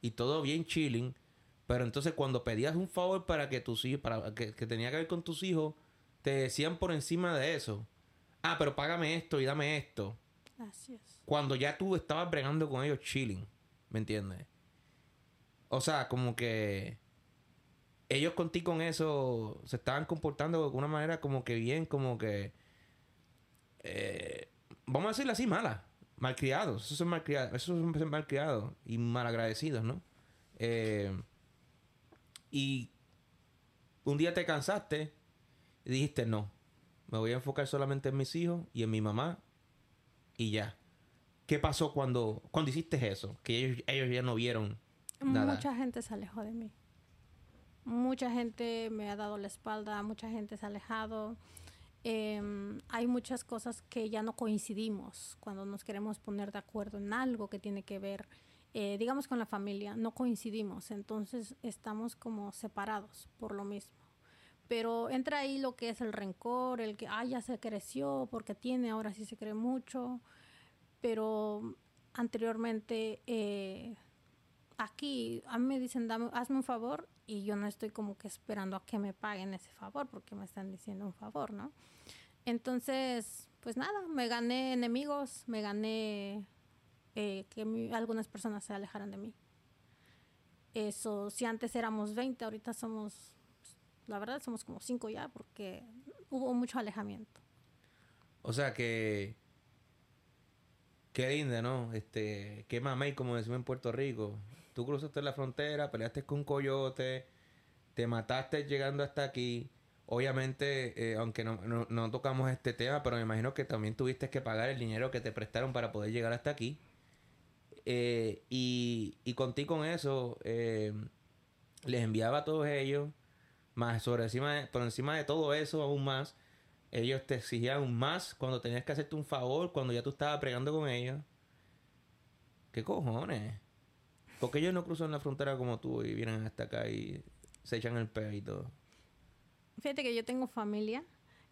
y todo bien chilling. Pero entonces cuando pedías un favor para que tus hijos, para que, que tenía que ver con tus hijos, te decían por encima de eso, ah, pero págame esto y dame esto. Gracias. Cuando ya tú estabas bregando con ellos chilling, ¿me entiendes? O sea, como que ellos contigo con eso se estaban comportando de una manera como que bien, como que... Eh, vamos a decirlo así, mala. Malcriados. Esos son malcriados. Esos son malcriados y malagradecidos, ¿no? Eh, y un día te cansaste y dijiste, no, me voy a enfocar solamente en mis hijos y en mi mamá y ya. ¿Qué pasó cuando, cuando hiciste eso? Que ellos, ellos ya no vieron Mucha gente se alejó de mí. Mucha gente me ha dado la espalda, mucha gente se ha alejado. Em, hay muchas cosas que ya no coincidimos cuando nos queremos poner de acuerdo en algo que tiene que ver, eh, digamos, con la familia. No coincidimos, entonces estamos como separados por lo mismo pero entra ahí lo que es el rencor, el que, ah, ya se creció porque tiene, ahora sí se cree mucho, pero anteriormente eh, aquí a mí me dicen, Dame, hazme un favor y yo no estoy como que esperando a que me paguen ese favor porque me están diciendo un favor, ¿no? Entonces, pues nada, me gané enemigos, me gané eh, que algunas personas se alejaran de mí. Eso, si antes éramos 20, ahorita somos la verdad somos como cinco ya porque hubo mucho alejamiento. O sea que... Qué linda, ¿no? Este, qué mamey, como decimos en Puerto Rico. Tú cruzaste la frontera, peleaste con un coyote, te mataste llegando hasta aquí. Obviamente, eh, aunque no, no, tocamos este tema, pero me imagino que también tuviste que pagar el dinero que te prestaron para poder llegar hasta aquí. Eh, y, y contigo con eso, eh, les enviaba a todos ellos más sobre encima por encima de todo eso, aún más, ellos te exigían más cuando tenías que hacerte un favor, cuando ya tú estabas pregando con ellos. ¿Qué cojones? Porque ellos no cruzan la frontera como tú y vienen hasta acá y se echan el peo y todo? Fíjate que yo tengo familia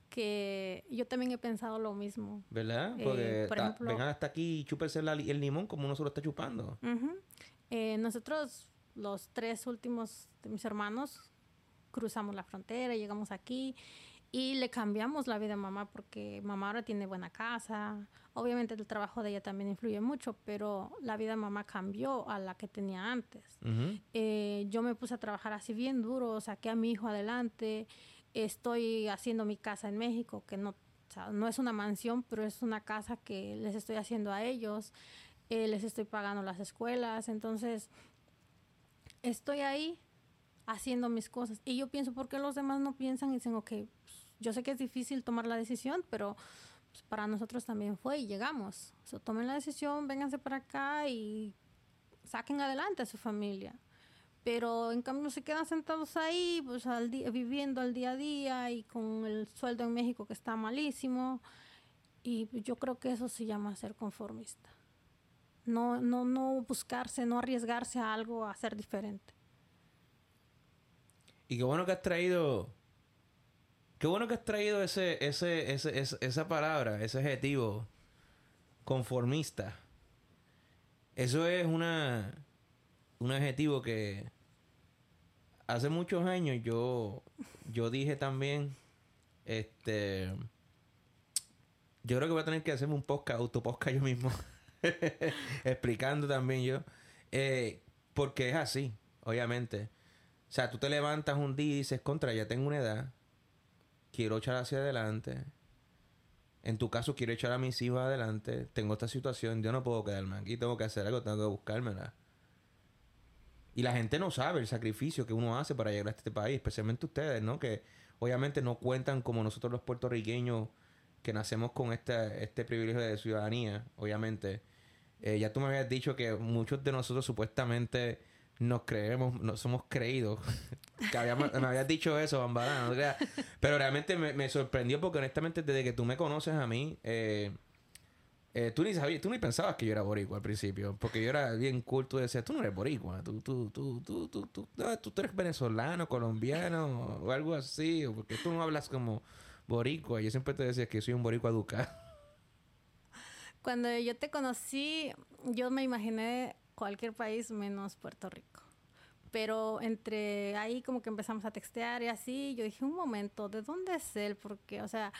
que yo también he pensado lo mismo. ¿Verdad? Eh, Porque vengan hasta aquí y chúpense el limón como uno se lo está chupando. Eh, nosotros, los tres últimos de mis hermanos, cruzamos la frontera, llegamos aquí y le cambiamos la vida a mamá porque mamá ahora tiene buena casa. Obviamente el trabajo de ella también influye mucho, pero la vida de mamá cambió a la que tenía antes. Eh, yo me puse a trabajar así bien duro, saqué a mi hijo adelante, estoy haciendo mi casa en México, que no sea, no es una mansión, pero es una casa que les estoy haciendo a ellos, eh, les estoy pagando las escuelas, entonces estoy ahí haciendo mis cosas. Y yo pienso, ¿por qué los demás no piensan y dicen, ok, pues, yo sé que es difícil tomar la decisión, pero pues, para nosotros también fue y llegamos. Tomen la decisión, vénganse para acá y saquen adelante a su familia. Pero en cambio se quedan sentados ahí, pues al día, viviendo al día a día y con el sueldo en México que está malísimo. Y yo creo que eso se llama ser conformista. No, no, no buscarse, no arriesgarse a algo, a ser diferente. Y qué bueno que has traído. Qué bueno que has traído ese, ese, ese, esa palabra, ese adjetivo conformista. Eso es una, un adjetivo que hace muchos años yo, yo dije también, este, yo creo que voy a tener que hacerme un podcast, autopodcast yo mismo, explicando también yo, eh, porque es así, obviamente. O sea, tú te levantas un día y dices, contra, ya tengo una edad, quiero echar hacia adelante. En tu caso, quiero echar a mis hijos adelante. Tengo esta situación, yo no puedo quedarme aquí, tengo que hacer algo, tengo que buscármela. Y la gente no sabe el sacrificio que uno hace para llegar a este país, especialmente ustedes, ¿no? Que obviamente no cuentan como nosotros los puertorriqueños que nacemos con este, este privilegio de ciudadanía, obviamente. Eh, ya tú me habías dicho que muchos de nosotros supuestamente nos creemos, no somos creídos. que me habías dicho eso, Bambara, no Pero realmente me, sorprendió porque honestamente desde que tú me conoces a mí, eh, eh, tú ni sabías, tú ni pensabas que yo era boricua al principio, porque yo era bien cool, tú decías, tú no eres boricua, tú, tú, tú, tú, tú, tú, tú, eres venezolano, colombiano o algo así, porque tú no hablas como boricua. Yo siempre te decía que soy un boricua educado. Cuando yo te conocí, yo me imaginé cualquier país menos Puerto Rico. Pero entre ahí como que empezamos a textear y así, yo dije, un momento, ¿de dónde es él? Porque, o sea,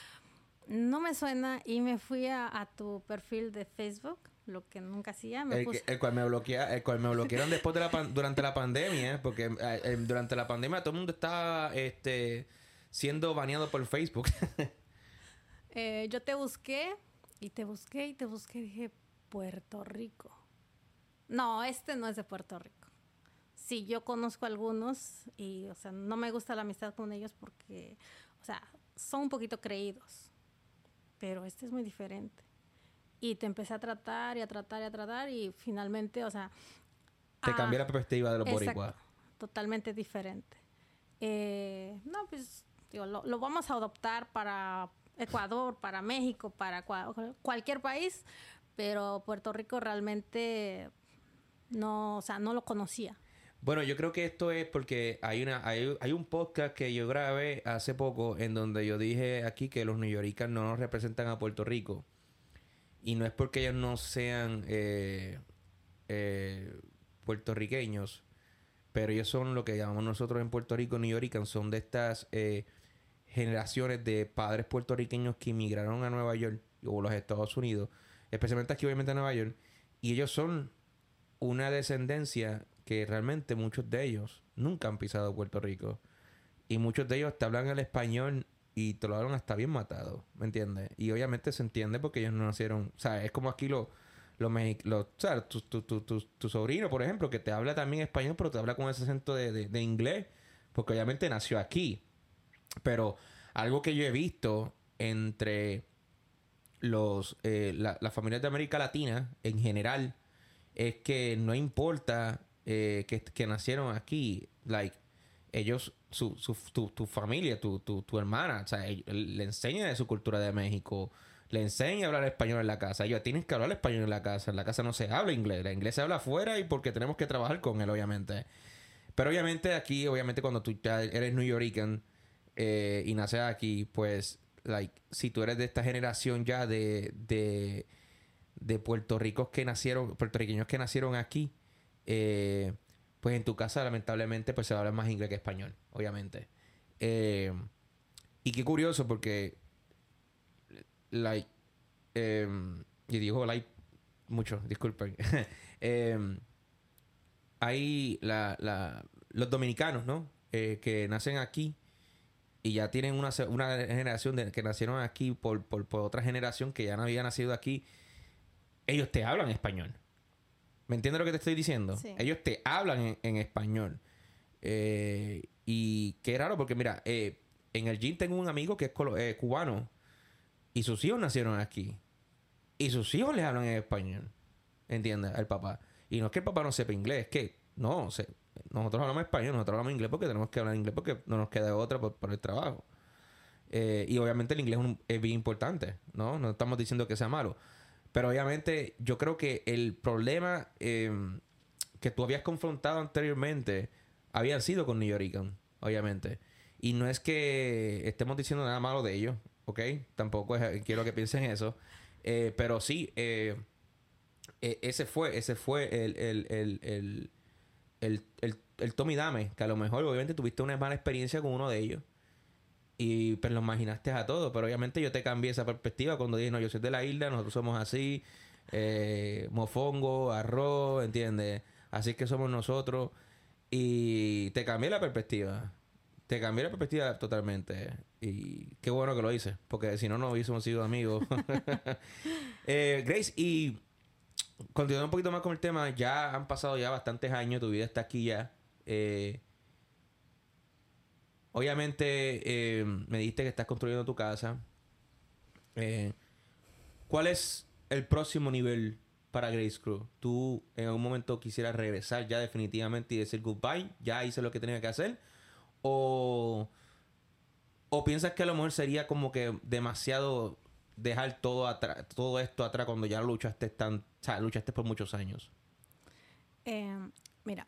no me suena y me fui a, tu perfil de Facebook, lo que nunca hacía. el, cual me bloquea, el cual me bloquearon después de la durante la pandemia, porque eh, eh, durante la pandemia todo el mundo estaba este, siendo baneado por Facebook. Eh, yo te busqué y te busqué y te busqué y dije, Puerto Rico. No, este no es de Puerto Rico. Sí, yo conozco algunos y, o sea, no me gusta la amistad con ellos porque, o sea, son un poquito creídos. Pero este es muy diferente. Y te empecé a tratar y a tratar y a tratar y finalmente, o sea... Te cambié la perspectiva de los boricuas. Totalmente diferente. Eh, no, pues, digo, lo, lo vamos a adoptar para Ecuador, para México, para cualquier país, pero Puerto Rico realmente no, o sea, no lo conocía. Bueno, yo creo que esto es porque hay una hay, hay un podcast que yo grabé hace poco en donde yo dije aquí que los neoyoricans no nos representan a Puerto Rico. Y no es porque ellos no sean eh, eh, puertorriqueños, pero ellos son lo que llamamos nosotros en Puerto Rico neoyoricans, son de estas eh, generaciones de padres puertorriqueños que inmigraron a Nueva York o los Estados Unidos, especialmente aquí obviamente a Nueva York, y ellos son una descendencia que realmente muchos de ellos nunca han pisado Puerto Rico. Y muchos de ellos te hablan el español y te lo hablan hasta bien matado, ¿me entiendes? Y obviamente se entiende porque ellos no nacieron, o sea, es como aquí los lo, lo, o sea, tu, tu, tu, tu, sobrino, por ejemplo, que te habla también español, pero te habla con ese acento de, de, inglés, porque obviamente nació aquí. Pero algo que yo he visto entre los eh, las familias de América Latina en general es que no importa eh, que, nacieron aquí, like, ellos, su, su, tu, tu familia, tu, tu, tu, hermana, o sea, le enseña de su cultura de México, le enseña a hablar español en la casa. Ellos tienen que hablar español en la casa. En la casa no se habla inglés. El inglés se habla afuera y porque tenemos que trabajar con él, obviamente. Pero obviamente aquí, obviamente cuando tú ya eres New Yorker eh, y naces aquí, pues, like, si tú eres de esta generación ya de, de de puertorricos que nacieron, puertorriqueños que nacieron aquí, eh, pues en tu casa lamentablemente pues se habla más inglés que español, obviamente. Eh, y qué curioso porque, like, eh, y digo like mucho, disculpen. hay la, la, los dominicanos, ¿no? que nacen aquí y ya tienen una, una generación que nacieron aquí por, por, otra generación que ya no había nacido aquí, ellos te hablan español. ¿Me entiendes lo que te estoy diciendo? Ellos te hablan en, español. Eh, y qué raro, porque mira, eh, en el gym tengo un amigo que es eh, cubano y sus hijos nacieron aquí. Y sus hijos le hablan en español. ¿Entiendes? Al papá. Y no es que el papá no sepa inglés, es que no, se, nosotros hablamos español, nosotros hablamos inglés porque tenemos que hablar inglés porque no nos queda otra por, el trabajo. Y obviamente el inglés es, bien importante, ¿no? No estamos diciendo que sea malo. Pero obviamente yo creo que el problema em, que tú habías confrontado anteriormente había sido con New York, obviamente. Y no es que estemos diciendo nada malo de ellos, ¿ok? Tampoco quiero que piensen eso. Eh, pero sí, eh, ese fue, ese fue el el, el, el Tommy Dame, que a lo mejor obviamente tuviste una mala experiencia con uno de ellos. Y pues lo imaginaste a todo. Pero obviamente yo te cambié esa perspectiva cuando dije, no, yo soy de la isla, nosotros somos así, eh, mofongo, arroz, ¿entiendes? Así que somos nosotros. Y te cambié la perspectiva. Te cambié la perspectiva totalmente. Y qué bueno que lo hice, porque si no, no hubiésemos sido amigos. eh, Grace, y continuando un poquito más con el tema, ya han pasado ya bastantes años, tu vida está aquí ya. Eh, obviamente, eh, me dijiste que estás construyendo tu casa. Eh, ¿Cuál es el próximo nivel para Grace Crew? ¿Tú en algún momento quisieras regresar ya definitivamente y decir goodbye? ¿Ya hice lo que tenía que hacer? ¿O, o piensas que a lo mejor sería como que demasiado dejar todo atrás, todo esto atrás cuando ya luchaste tan, luchaste por muchos años? Em, mira,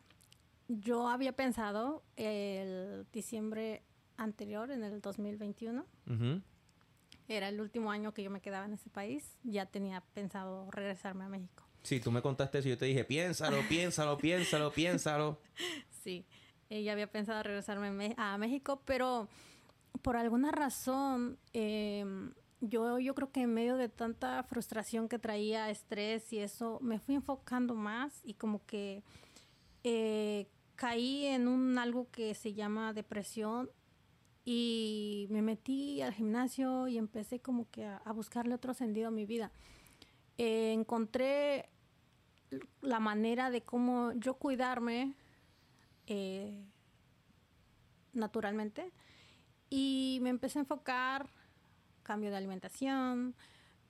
yo había pensado el diciembre anterior, en el 2021, era el último año que yo me quedaba en ese país, ya tenía pensado regresarme a México. Sí, tú me contaste eso y yo te dije, piénsalo, piénsalo, piénsalo, piénsalo. Sí, ya había pensado regresarme a México, pero por alguna razón eh, yo, yo creo que en medio de tanta frustración que traía, estrés y eso, me fui enfocando más y como que eh, caí en un algo que se llama depresión y me metí al gimnasio y empecé como que a, buscarle otro sentido a mi vida. Eh, encontré la manera de cómo yo cuidarme eh, naturalmente y me empecé a enfocar cambio de alimentación,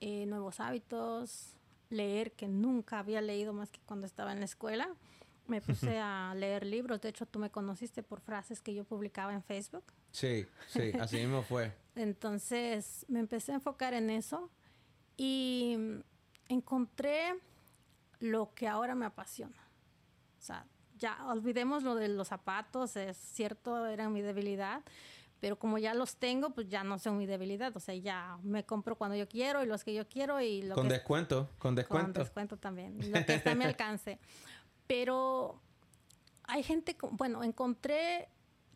eh, nuevos hábitos, leer, que nunca había leído más que cuando estaba en la escuela. Me puse a leer libros. De hecho, tú me conociste por frases que yo publicaba en Facebook. Sí, sí, así mismo fue. Entonces, me empecé a enfocar en eso y encontré lo que ahora me apasiona. O sea, ya olvidemos lo de los zapatos, es cierto, era mi debilidad, pero como ya los tengo, pues ya no son mi debilidad. O sea, ya me compro cuando yo quiero y los que yo quiero y lo Con descuento, con descuento. Con descuento también, lo que está a mi alcance. Pero hay gente, bueno, encontré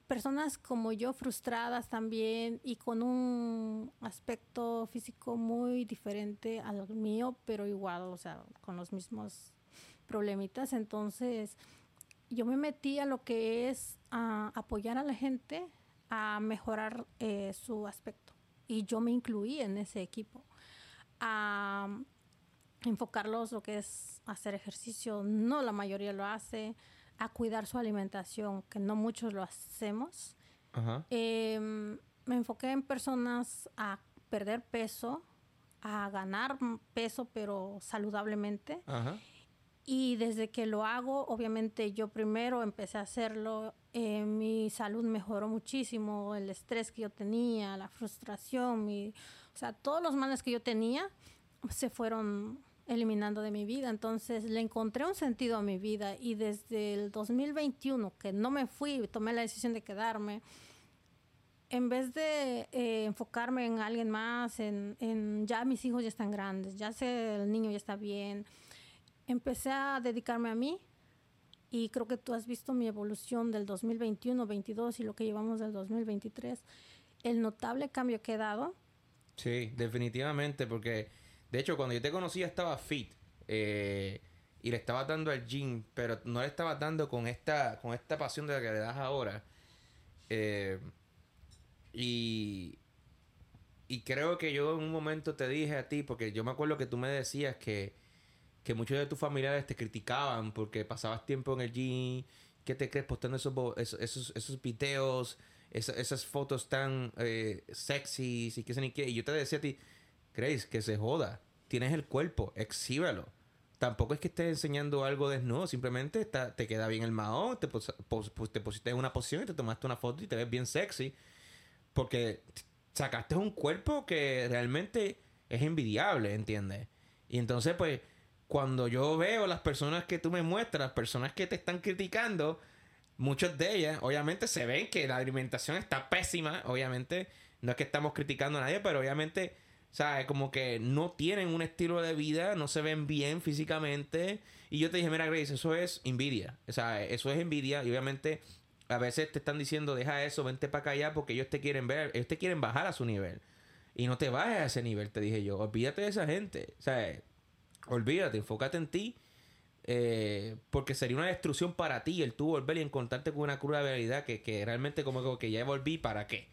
personas como yo frustradas también y con un aspecto físico muy diferente al mío, pero igual, o sea, con los mismos problemitas. Entonces, yo me metí a lo que es a apoyar a la gente a mejorar eh, su aspecto. Y yo me incluí en ese equipo. A enfocarlos lo que es hacer ejercicio, no la mayoría lo hace, a cuidar su alimentación, que no muchos lo hacemos. Em, me enfoqué en personas a perder peso, a ganar peso, pero saludablemente. Y desde que lo hago, obviamente yo primero empecé a hacerlo, eh, mi salud mejoró muchísimo, el estrés que yo tenía, la frustración, mi, o sea, todos los males que yo tenía se fueron eliminando de mi vida. Entonces le encontré un sentido a mi vida y desde el 2021 que no me fui, tomé la decisión de quedarme, en vez de eh, enfocarme en alguien más, en, en, ya mis hijos ya están grandes, ya sé el niño ya está bien empecé a dedicarme a mí y creo que tú has visto mi evolución del 2021, 22 y lo que llevamos del 2023, el notable cambio que he dado. Sí, definitivamente, porque de hecho cuando yo te conocía estaba fit eh, y le estaba dando al gym, pero no le estaba dando con esta, con esta pasión de la que le das ahora. Eh, Y, y creo que yo en un momento te dije a ti, porque yo me acuerdo que tú me decías que, que muchos de tus familiares te criticaban porque pasabas tiempo en el gym, que te crees postando esos, esos, esos videos, esas, fotos tan eh, sexy y qué sé ni qué. Y yo te decía a ti, Grace, que se joda. Tienes el cuerpo, exhíbelo. Tampoco es que estés enseñando algo desnudo, simplemente está, te queda bien el mahón, te, te pusiste en una posición y te tomaste una foto y te ves bien sexy. Porque sacaste un cuerpo que realmente es envidiable, ¿entiendes? Y entonces, pues, cuando yo veo las personas que tú me muestras, las personas que te están criticando, muchas de ellas, obviamente, se ven que la alimentación está pésima. Obviamente, no es que estamos criticando a nadie, pero obviamente, ¿sabes? Como que no tienen un estilo de vida, no se ven bien físicamente. Y yo te dije, mira, Grace, eso es envidia. O sea, eso es envidia. Y obviamente, a veces te están diciendo, deja eso, vente para acá allá, porque ellos te quieren ver, ellos te quieren bajar a su nivel. Y no te bajes a ese nivel, te dije yo. Olvídate de esa gente. O sea, olvídate, enfócate en ti eh, porque sería una destrucción para ti el tú volver y encontrarte con una cruda realidad que, que realmente como que ya volví, ¿para qué?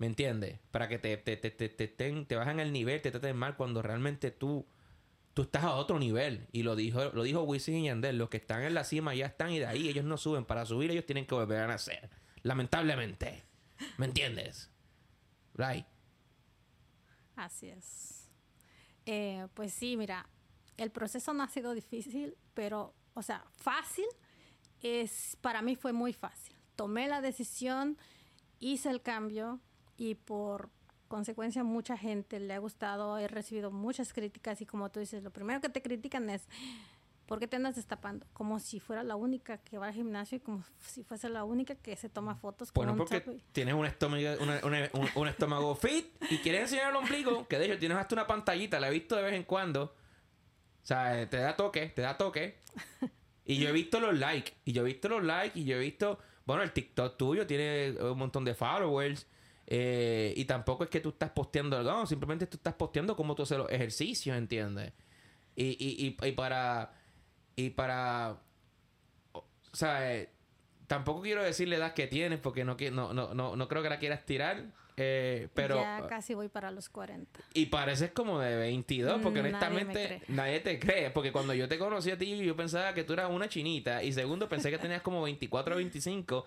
¿Me entiendes? Para que te, te, te, te, te, el nivel, te traten mal cuando realmente tú, tú estás a otro nivel. Y lo dijo, lo dijo Wisin y Yandel, los que están en la cima ya están y de ahí ellos no suben. Para subir ellos tienen que volver a nacer. Lamentablemente. ¿Me entiendes? Right. Así es. Eh, pues sí, mira, el proceso no ha sido difícil, pero, o sea, fácil, es, para mí fue muy fácil. Tomé la decisión, hice el cambio y por consecuencia mucha gente le ha gustado, he recibido muchas críticas y como tú dices, lo primero que te critican es, ¿por qué te andas destapando? Como si fuera la única que va al gimnasio y como si fuese la única que se toma fotos. Bueno, porque tienes un estómago, un, estómago fit y quieres enseñar el ombligo, que de hecho tienes hasta una pantallita, la he visto de vez en cuando o sea, te da toque, te da toque. Y yo he visto los likes. Y yo he visto los likes. Y yo he visto. Bueno, el TikTok tuyo tiene un montón de followers. Eh, y tampoco es que tú estás posteando algo. No, simplemente tú estás posteando cómo tú haces los ejercicios, ¿entiendes? Y, y, y, y para. Y para. O sea, eh, tampoco quiero decirle edad que tienes porque no, no, no, no, no creo que la quieras tirar. Eh, pero, ya casi voy para los 40. Y pareces como de 22, porque honestamente nadie, te cree. Porque cuando yo te conocí a ti, yo pensaba que tú eras una chinita. Y segundo, pensé que tenías como 24 o 25.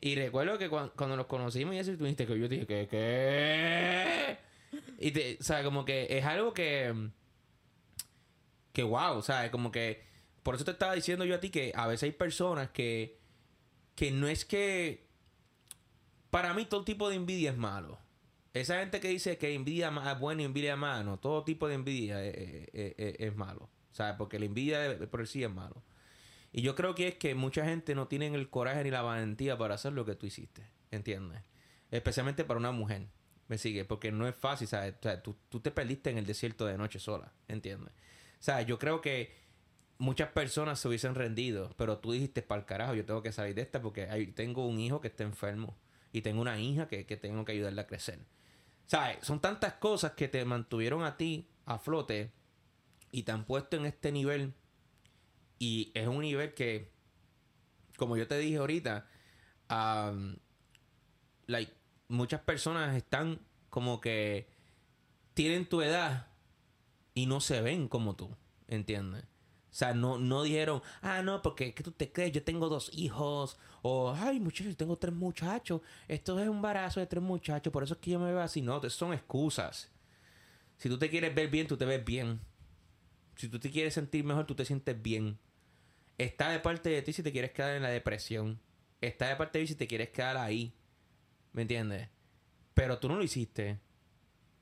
Y recuerdo que cuando, nos conocimos y eso, tú dijiste que yo dije que, ¿qué? Y te, o como que es algo que. Que wow, o sea, como que. Por eso te estaba diciendo yo a ti que a veces hay personas que. Que no es que para mí todo tipo de envidia es malo. Esa gente que dice que envidia es buena y envidia malo, todo tipo de envidia es, malo. ¿Sabes? Porque la envidia por sí es malo. Y yo creo que es que mucha gente no tiene el coraje ni la valentía para hacer lo que tú hiciste. ¿Entiendes? Especialmente para una mujer. ¿Me sigue? Porque no es fácil, ¿sabes? O sea, tú, tú, te perdiste en el desierto de noche sola. ¿Entiendes? O sea, yo creo que muchas personas se hubiesen rendido. Pero tú dijiste, para el carajo, yo tengo que salir de esta porque tengo un hijo que está enfermo y tengo una hija que, tengo que ayudarle a crecer. ¿Sabes? Son tantas cosas que te mantuvieron a ti a flote y te han puesto en este nivel. Y es un nivel que, como yo te dije ahorita, like, muchas personas están como que tienen tu edad y no se ven como tú, ¿entiendes? O sea, no, no dijeron, ah, no, porque ¿qué tú te crees? Yo tengo dos hijos. O, ay, muchachos, tengo tres muchachos. Esto es un embarazo de tres muchachos. Por eso es que yo me veo así. No, son excusas. Si tú te quieres ver bien, tú te ves bien. Si tú te quieres sentir mejor, tú te sientes bien. Está de parte de ti si te quieres quedar en la depresión. Está de parte de ti si te quieres quedar ahí. ¿Me entiendes? Pero tú no lo hiciste.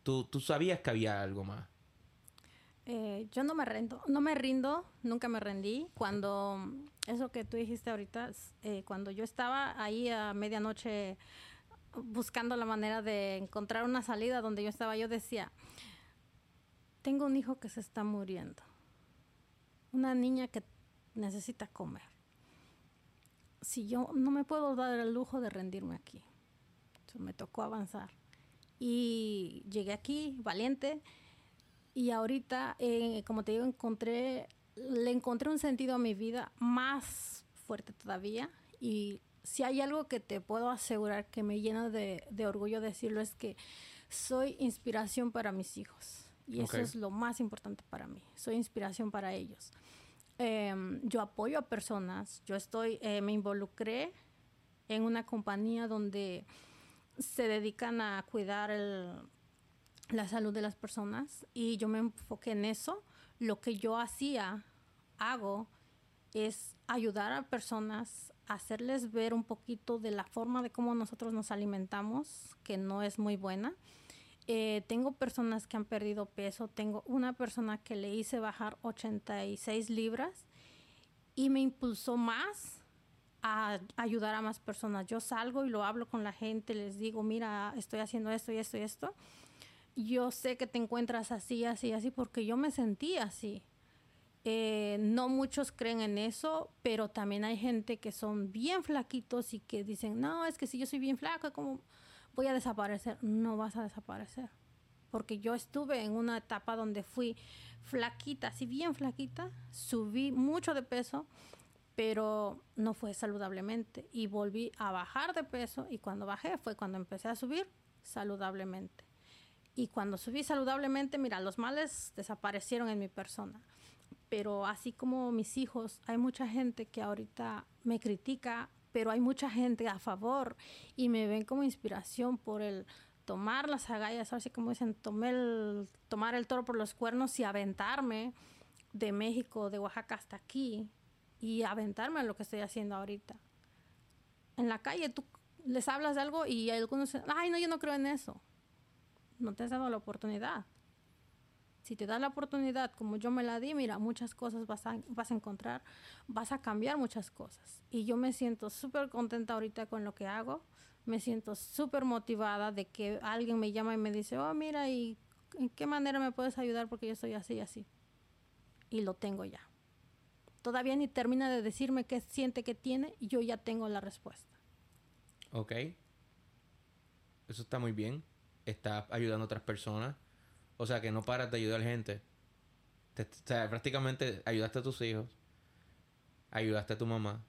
Tú, tú sabías que había algo más. Eh, yo no me rindo, no me rindo, nunca me rendí. Cuando, eso que tú dijiste ahorita, eh, cuando yo estaba ahí a medianoche buscando la manera de encontrar una salida donde yo estaba, yo decía, tengo un hijo que se está muriendo, una niña que necesita comer. Si yo no me puedo dar el lujo de rendirme aquí, me tocó avanzar. Y llegué aquí valiente y ahorita, eh, como te digo, encontré, le encontré un sentido a mi vida más fuerte todavía y si hay algo que te puedo asegurar que me llena de, orgullo decirlo es que soy inspiración para mis hijos. Y eso es lo más importante para mí. Soy inspiración para ellos. Em, yo apoyo a personas. Yo estoy, eh, me involucré en una compañía donde se dedican a cuidar la salud de las personas y yo me enfoqué en eso. Lo que yo hacía, hago, es ayudar a personas, hacerles ver un poquito de la forma de cómo nosotros nos alimentamos, que no es muy buena. Eh, tengo personas que han perdido peso, tengo una persona que le hice bajar 86 libras y me impulsó más a ayudar a más personas. Yo salgo y lo hablo con la gente, les digo, mira, estoy haciendo esto y esto y esto. Yo sé que te encuentras así, así, así, porque yo me sentí así. Eh, no muchos creen en eso, pero también hay gente que son bien flaquitos y que dicen, no, es que si yo soy bien flaca, ¿cómo voy a desaparecer? No vas a desaparecer. Porque yo estuve en una etapa donde fui flaquita, así bien flaquita, subí mucho de peso pero no fue saludablemente y volví a bajar de peso y cuando bajé fue cuando empecé a subir saludablemente. Y cuando subí saludablemente, mira, los males desaparecieron en mi persona. Pero así como mis hijos, hay mucha gente que ahorita me critica, pero hay mucha gente a favor y me ven como inspiración por el tomar las agallas, así como dicen, el, tomar el toro por los cuernos y aventarme de México, de Oaxaca hasta aquí y aventarme a lo que estoy haciendo ahorita. En la calle tú les hablas de algo y algunos ay, no, yo no creo en eso. No te has dado la oportunidad. Si te das la oportunidad como yo me la di, mira, muchas cosas vas a, vas a encontrar, vas a cambiar muchas cosas. Y yo me siento súper contenta ahorita con lo que hago. Me siento súper motivada de que alguien me llama y me dice, oh, mira, ¿y en qué manera me puedes ayudar? Porque yo soy así y así. Y lo tengo ya. Todavía ni termina de decirme qué siente que tiene y yo ya tengo la respuesta. Ok. Eso está muy bien. Está ayudando a otras personas. O sea que no paras de ayudar gente. o sea, prácticamente ayudaste a tus hijos. Ayudaste a tu mamá.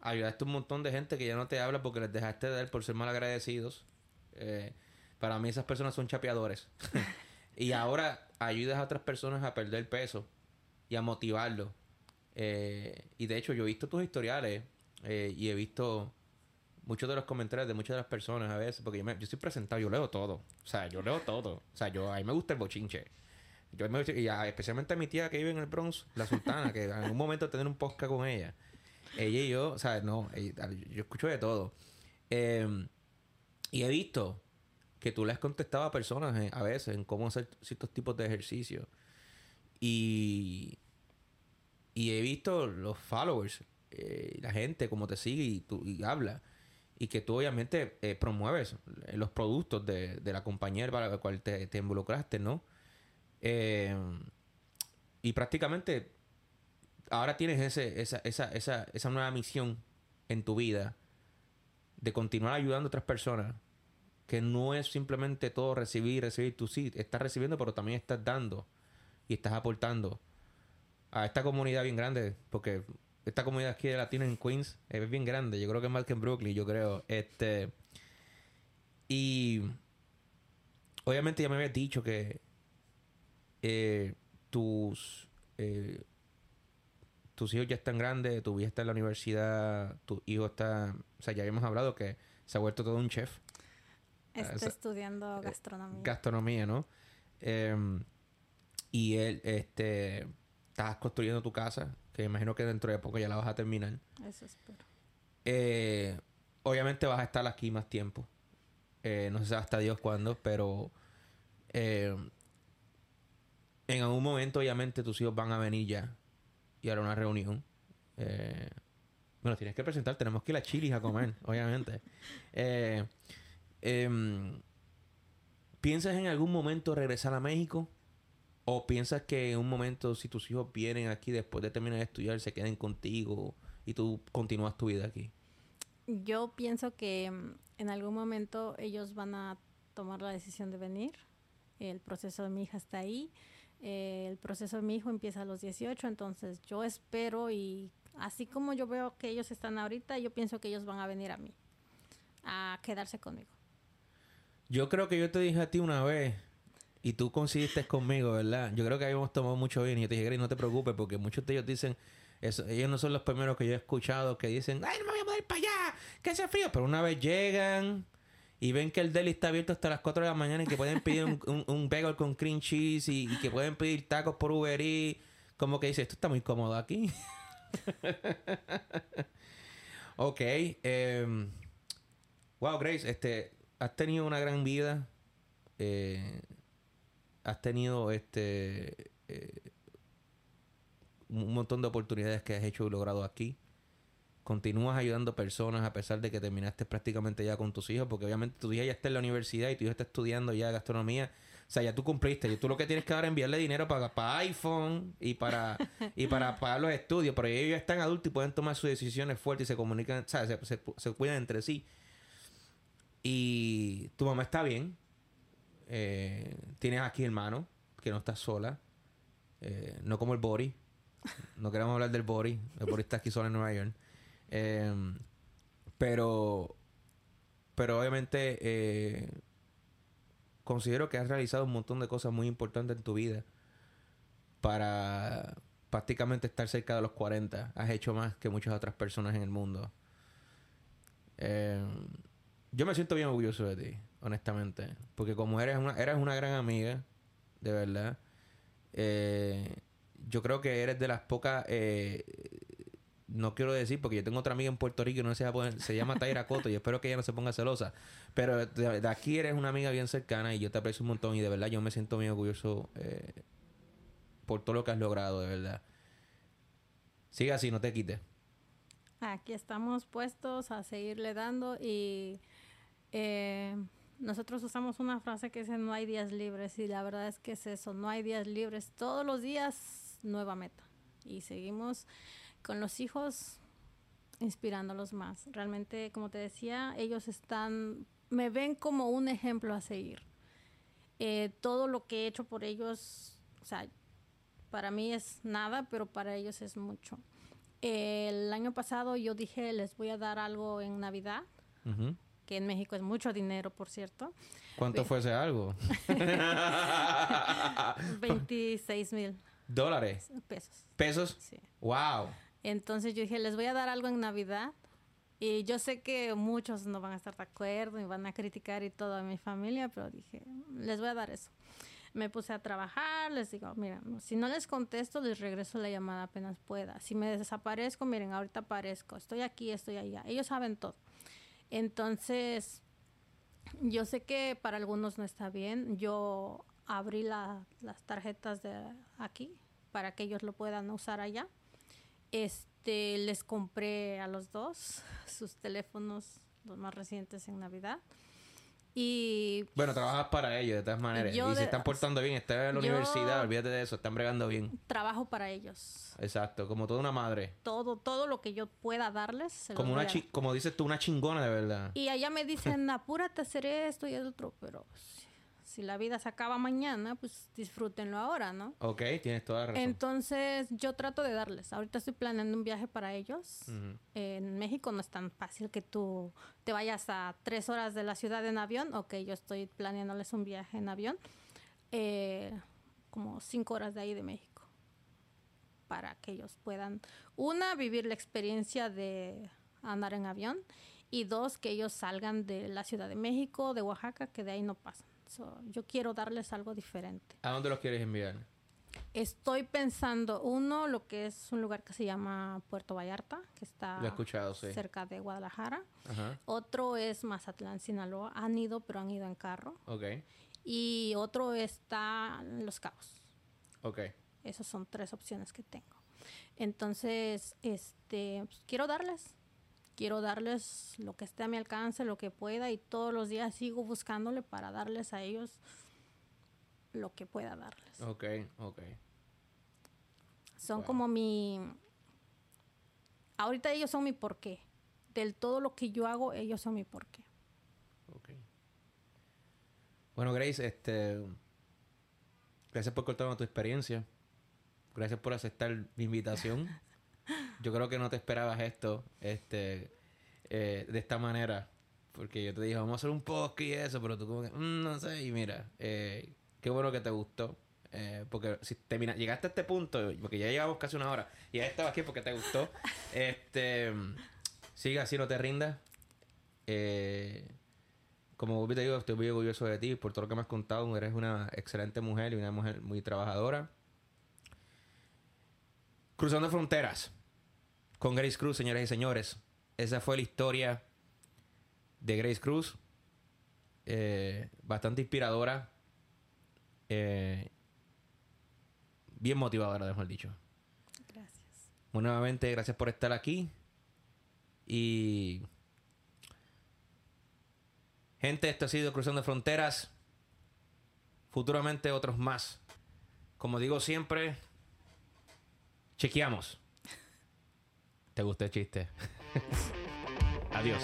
Ayudaste a un montón de gente que ya no te habla porque les dejaste de dar por ser mal agradecidos. Eh, para mí esas personas son chapeadores. y ahora ayudas a otras personas a perder peso y a motivarlos eh, y de hecho, yo he visto tus historiales eh, y he visto muchos de los comentarios de muchas de las personas a veces, porque yo, me, yo estoy presentado, yo leo todo. O sea, yo leo todo. O sea, yo, a mí me gusta el bochinche. Yo me, y especialmente a mi tía que vive en el Bronx, la sultana, que en algún momento tener un podcast con ella. Ella y yo, o sea, no, yo escucho de todo. Em, y he visto que tú le has contestado a personas eh, a veces en cómo hacer ciertos tipos de ejercicios. Y y he visto los followers, eh, la gente, cómo te sigue y, tú, y habla. Y que tú obviamente eh, promueves eh, los productos de, de, la compañía para la cual te, te involucraste, ¿no? y prácticamente ahora tienes ese, esa, esa, esa, esa nueva misión en tu vida de continuar ayudando a otras personas. Que no es simplemente todo recibir, recibir. Tú sí estás recibiendo, pero también estás dando y estás aportando a esta comunidad bien grande, porque esta comunidad aquí de latinos en Queens es bien grande. Yo creo que es más que en Brooklyn, yo creo. Este. Y. Obviamente ya me habías dicho que. Eh, tus. Eh, tus hijos ya están grandes, tu hija está en la universidad, tu hijo está. O sea, ya habíamos hablado que se ha vuelto todo un chef. Está estudiando eh, gastronomía. Gastronomía, ¿no? Em, y él, este estás construyendo tu casa, que imagino que dentro de poco ya la vas a terminar. Eso espero. Eh, obviamente vas a estar aquí más tiempo. Eh, no sé hasta Dios cuándo, pero eh, en algún momento obviamente tus hijos van a venir ya y hará una reunión. bueno, tienes que presentar, tenemos que ir a Chile a comer, obviamente. Em, ¿Piensas en algún momento regresar a México? ¿O piensas que en un momento, si tus hijos vienen aquí después de terminar de estudiar, se queden contigo y tú continúas tu vida aquí? Yo pienso que mm, en algún momento ellos van a tomar la decisión de venir. El proceso de mi hija está ahí. Eh, el proceso de mi hijo empieza a los 18, entonces yo espero y Así como yo veo que ellos están ahorita, yo pienso que ellos van a venir a mí, a quedarse conmigo. Yo creo que yo te dije a ti una vez, y tú coincidiste conmigo, ¿verdad? Yo creo que habíamos tomado mucho bien y yo te dije, Gary, no te preocupes, porque muchos de ellos dicen, eso, ellos no son los primeros que yo he escuchado que dicen, ay, no me voy a poner para allá, que hace frío, pero una vez llegan y ven que el deli está abierto hasta las 4 de la mañana y que pueden pedir un, un, bagel con cream cheese y, que pueden pedir tacos por Uber y como que dice, esto está muy cómodo aquí. ok. Em, wow, Grace, este, has tenido una gran vida. Eh, has tenido este eh, un montón de oportunidades que has hecho y logrado aquí. Continúas ayudando personas a pesar de que terminaste prácticamente ya con tus hijos, porque obviamente tu hija ya está en la universidad y tu hijo está estudiando ya gastronomía. O sea, ya tú cumpliste. Y tú lo que tienes que dar es enviarle dinero para, para iPhone y para, y para pagar los estudios. Pero ellos ya están adultos y pueden tomar sus decisiones fuertes y se comunican, o sea, se, se cuidan entre sí. Y tu mamá está bien. Eh, tienes aquí hermano, que no estás sola. Eh, no como el Bori. No queremos hablar del Bori. El Bori está aquí solo en Nueva York. Em, pero, pero obviamente eh, considero que has realizado un montón de cosas muy importantes en tu vida para prácticamente estar cerca de los 40. Has hecho más que muchas otras personas en el mundo. Yo me siento bien orgulloso de ti honestamente. Porque como eres una, eres una gran amiga, de verdad, eh, yo creo que eres de las pocas... Eh, no quiero decir, porque yo tengo otra amiga en Puerto Rico y no se, se llama Taira Coto y espero que ella no se ponga celosa. Pero de, aquí eres una amiga bien cercana y yo te aprecio un montón y de verdad yo me siento muy orgulloso eh, por todo lo que has logrado, de verdad. Sigue así, no te quites. Aquí estamos puestos a seguirle dando y nosotros usamos una frase que dice no hay días libres y la verdad es que es eso, no hay días libres. Todos los días nueva meta. Y seguimos con los hijos inspirándolos más. Realmente, como te decía, ellos están, me ven como un ejemplo a seguir. Eh, todo lo que he hecho por ellos, o sea, para mí es nada, pero para ellos es mucho. el año pasado yo dije, les voy a dar algo en Navidad que en México es mucho dinero, por cierto. ¿Cuánto fue ese algo? 26 mil. ¿Dólares? Pesos. ¿Pesos? Sí. ¡Wow! Entonces yo dije, les voy a dar algo en Navidad. Y yo sé que muchos no van a estar de acuerdo y van a criticar y toda mi familia, pero dije, les voy a dar eso. Me puse a trabajar, les digo, miren, si no les contesto, les regreso la llamada apenas pueda. Si me desaparezco, miren, ahorita aparezco, estoy aquí, estoy allá. Ellos saben todo. Entonces, yo sé que para algunos no está bien. Yo abrí las tarjetas de aquí para que ellos lo puedan usar allá. Este, les compré a los dos sus teléfonos, los más recientes en Navidad. Y... Bueno, trabajas para ellos de todas maneras. y se están portando bien, están en la universidad, olvídate de eso, están bregando bien. Trabajo para ellos. Exacto, como toda una madre. Todo, todo lo que yo pueda darles. Se como, una como dices tú, una chingona de verdad. Y allá me dicen, apúrate a hacer esto y el otro, pero si la vida se acaba mañana, pues disfrútenlo ahora, ¿no? Ok, tienes toda la razón. Entonces, yo trato de darles. Ahorita estoy planeando un viaje para ellos. En México no es tan fácil que tú te vayas a tres horas de la ciudad en avión. Ok, yo estoy planeándoles un viaje en avión. Eh, como cinco horas de ahí de México. Para que ellos puedan, una, vivir la experiencia de andar en avión. Y dos, que ellos salgan de la Ciudad de México, de Oaxaca, que de ahí no pasan yo quiero darles algo diferente. ¿A dónde los quieres enviar? Estoy pensando, uno, lo que es un lugar que se llama Puerto Vallarta, que está cerca de Guadalajara. Otro es Mazatlán, Sinaloa. Han ido, pero han ido en carro. Okay. Y otro está Los Cabos. Ok. Esas son tres opciones que tengo. Entonces, este, pues, quiero darles quiero darles lo que esté a mi alcance, lo que pueda y todos los días sigo buscándole para darles a ellos lo que pueda darles. Ok, ok. Son como mi... Ahorita ellos son mi porqué. Del todo lo que yo hago, ellos son mi porqué. Ok. Bueno, Grace, este... Gracias por contarnos tu experiencia. Gracias por aceptar mi invitación. yo creo que no te esperabas esto este, eh, de esta manera. Porque yo te dije, vamos a hacer un podcast y eso, pero tú como que, mm, no sé, y mira, eh, qué bueno que te gustó. Eh, porque si termina, llegaste a este punto, porque ya llevamos casi una hora, y ya estabas aquí porque te gustó. este, siga así, no te rindas. como te digo, estoy muy orgulloso de ti por todo lo que me has contado. Eres una excelente mujer y una mujer muy trabajadora. Cruzando fronteras con Grace Cruz, señoras y señores. Esa fue la historia de Grace Cruz. Eh, bastante inspiradora. Eh, bien motivadora, mejor dicho. Gracias. nuevamente, gracias por estar aquí. Y. Gente, esto ha sido Cruzando Fronteras. Futuramente otros más. Como digo siempre, chequeamos. ¿Te gustó el chiste? Adiós.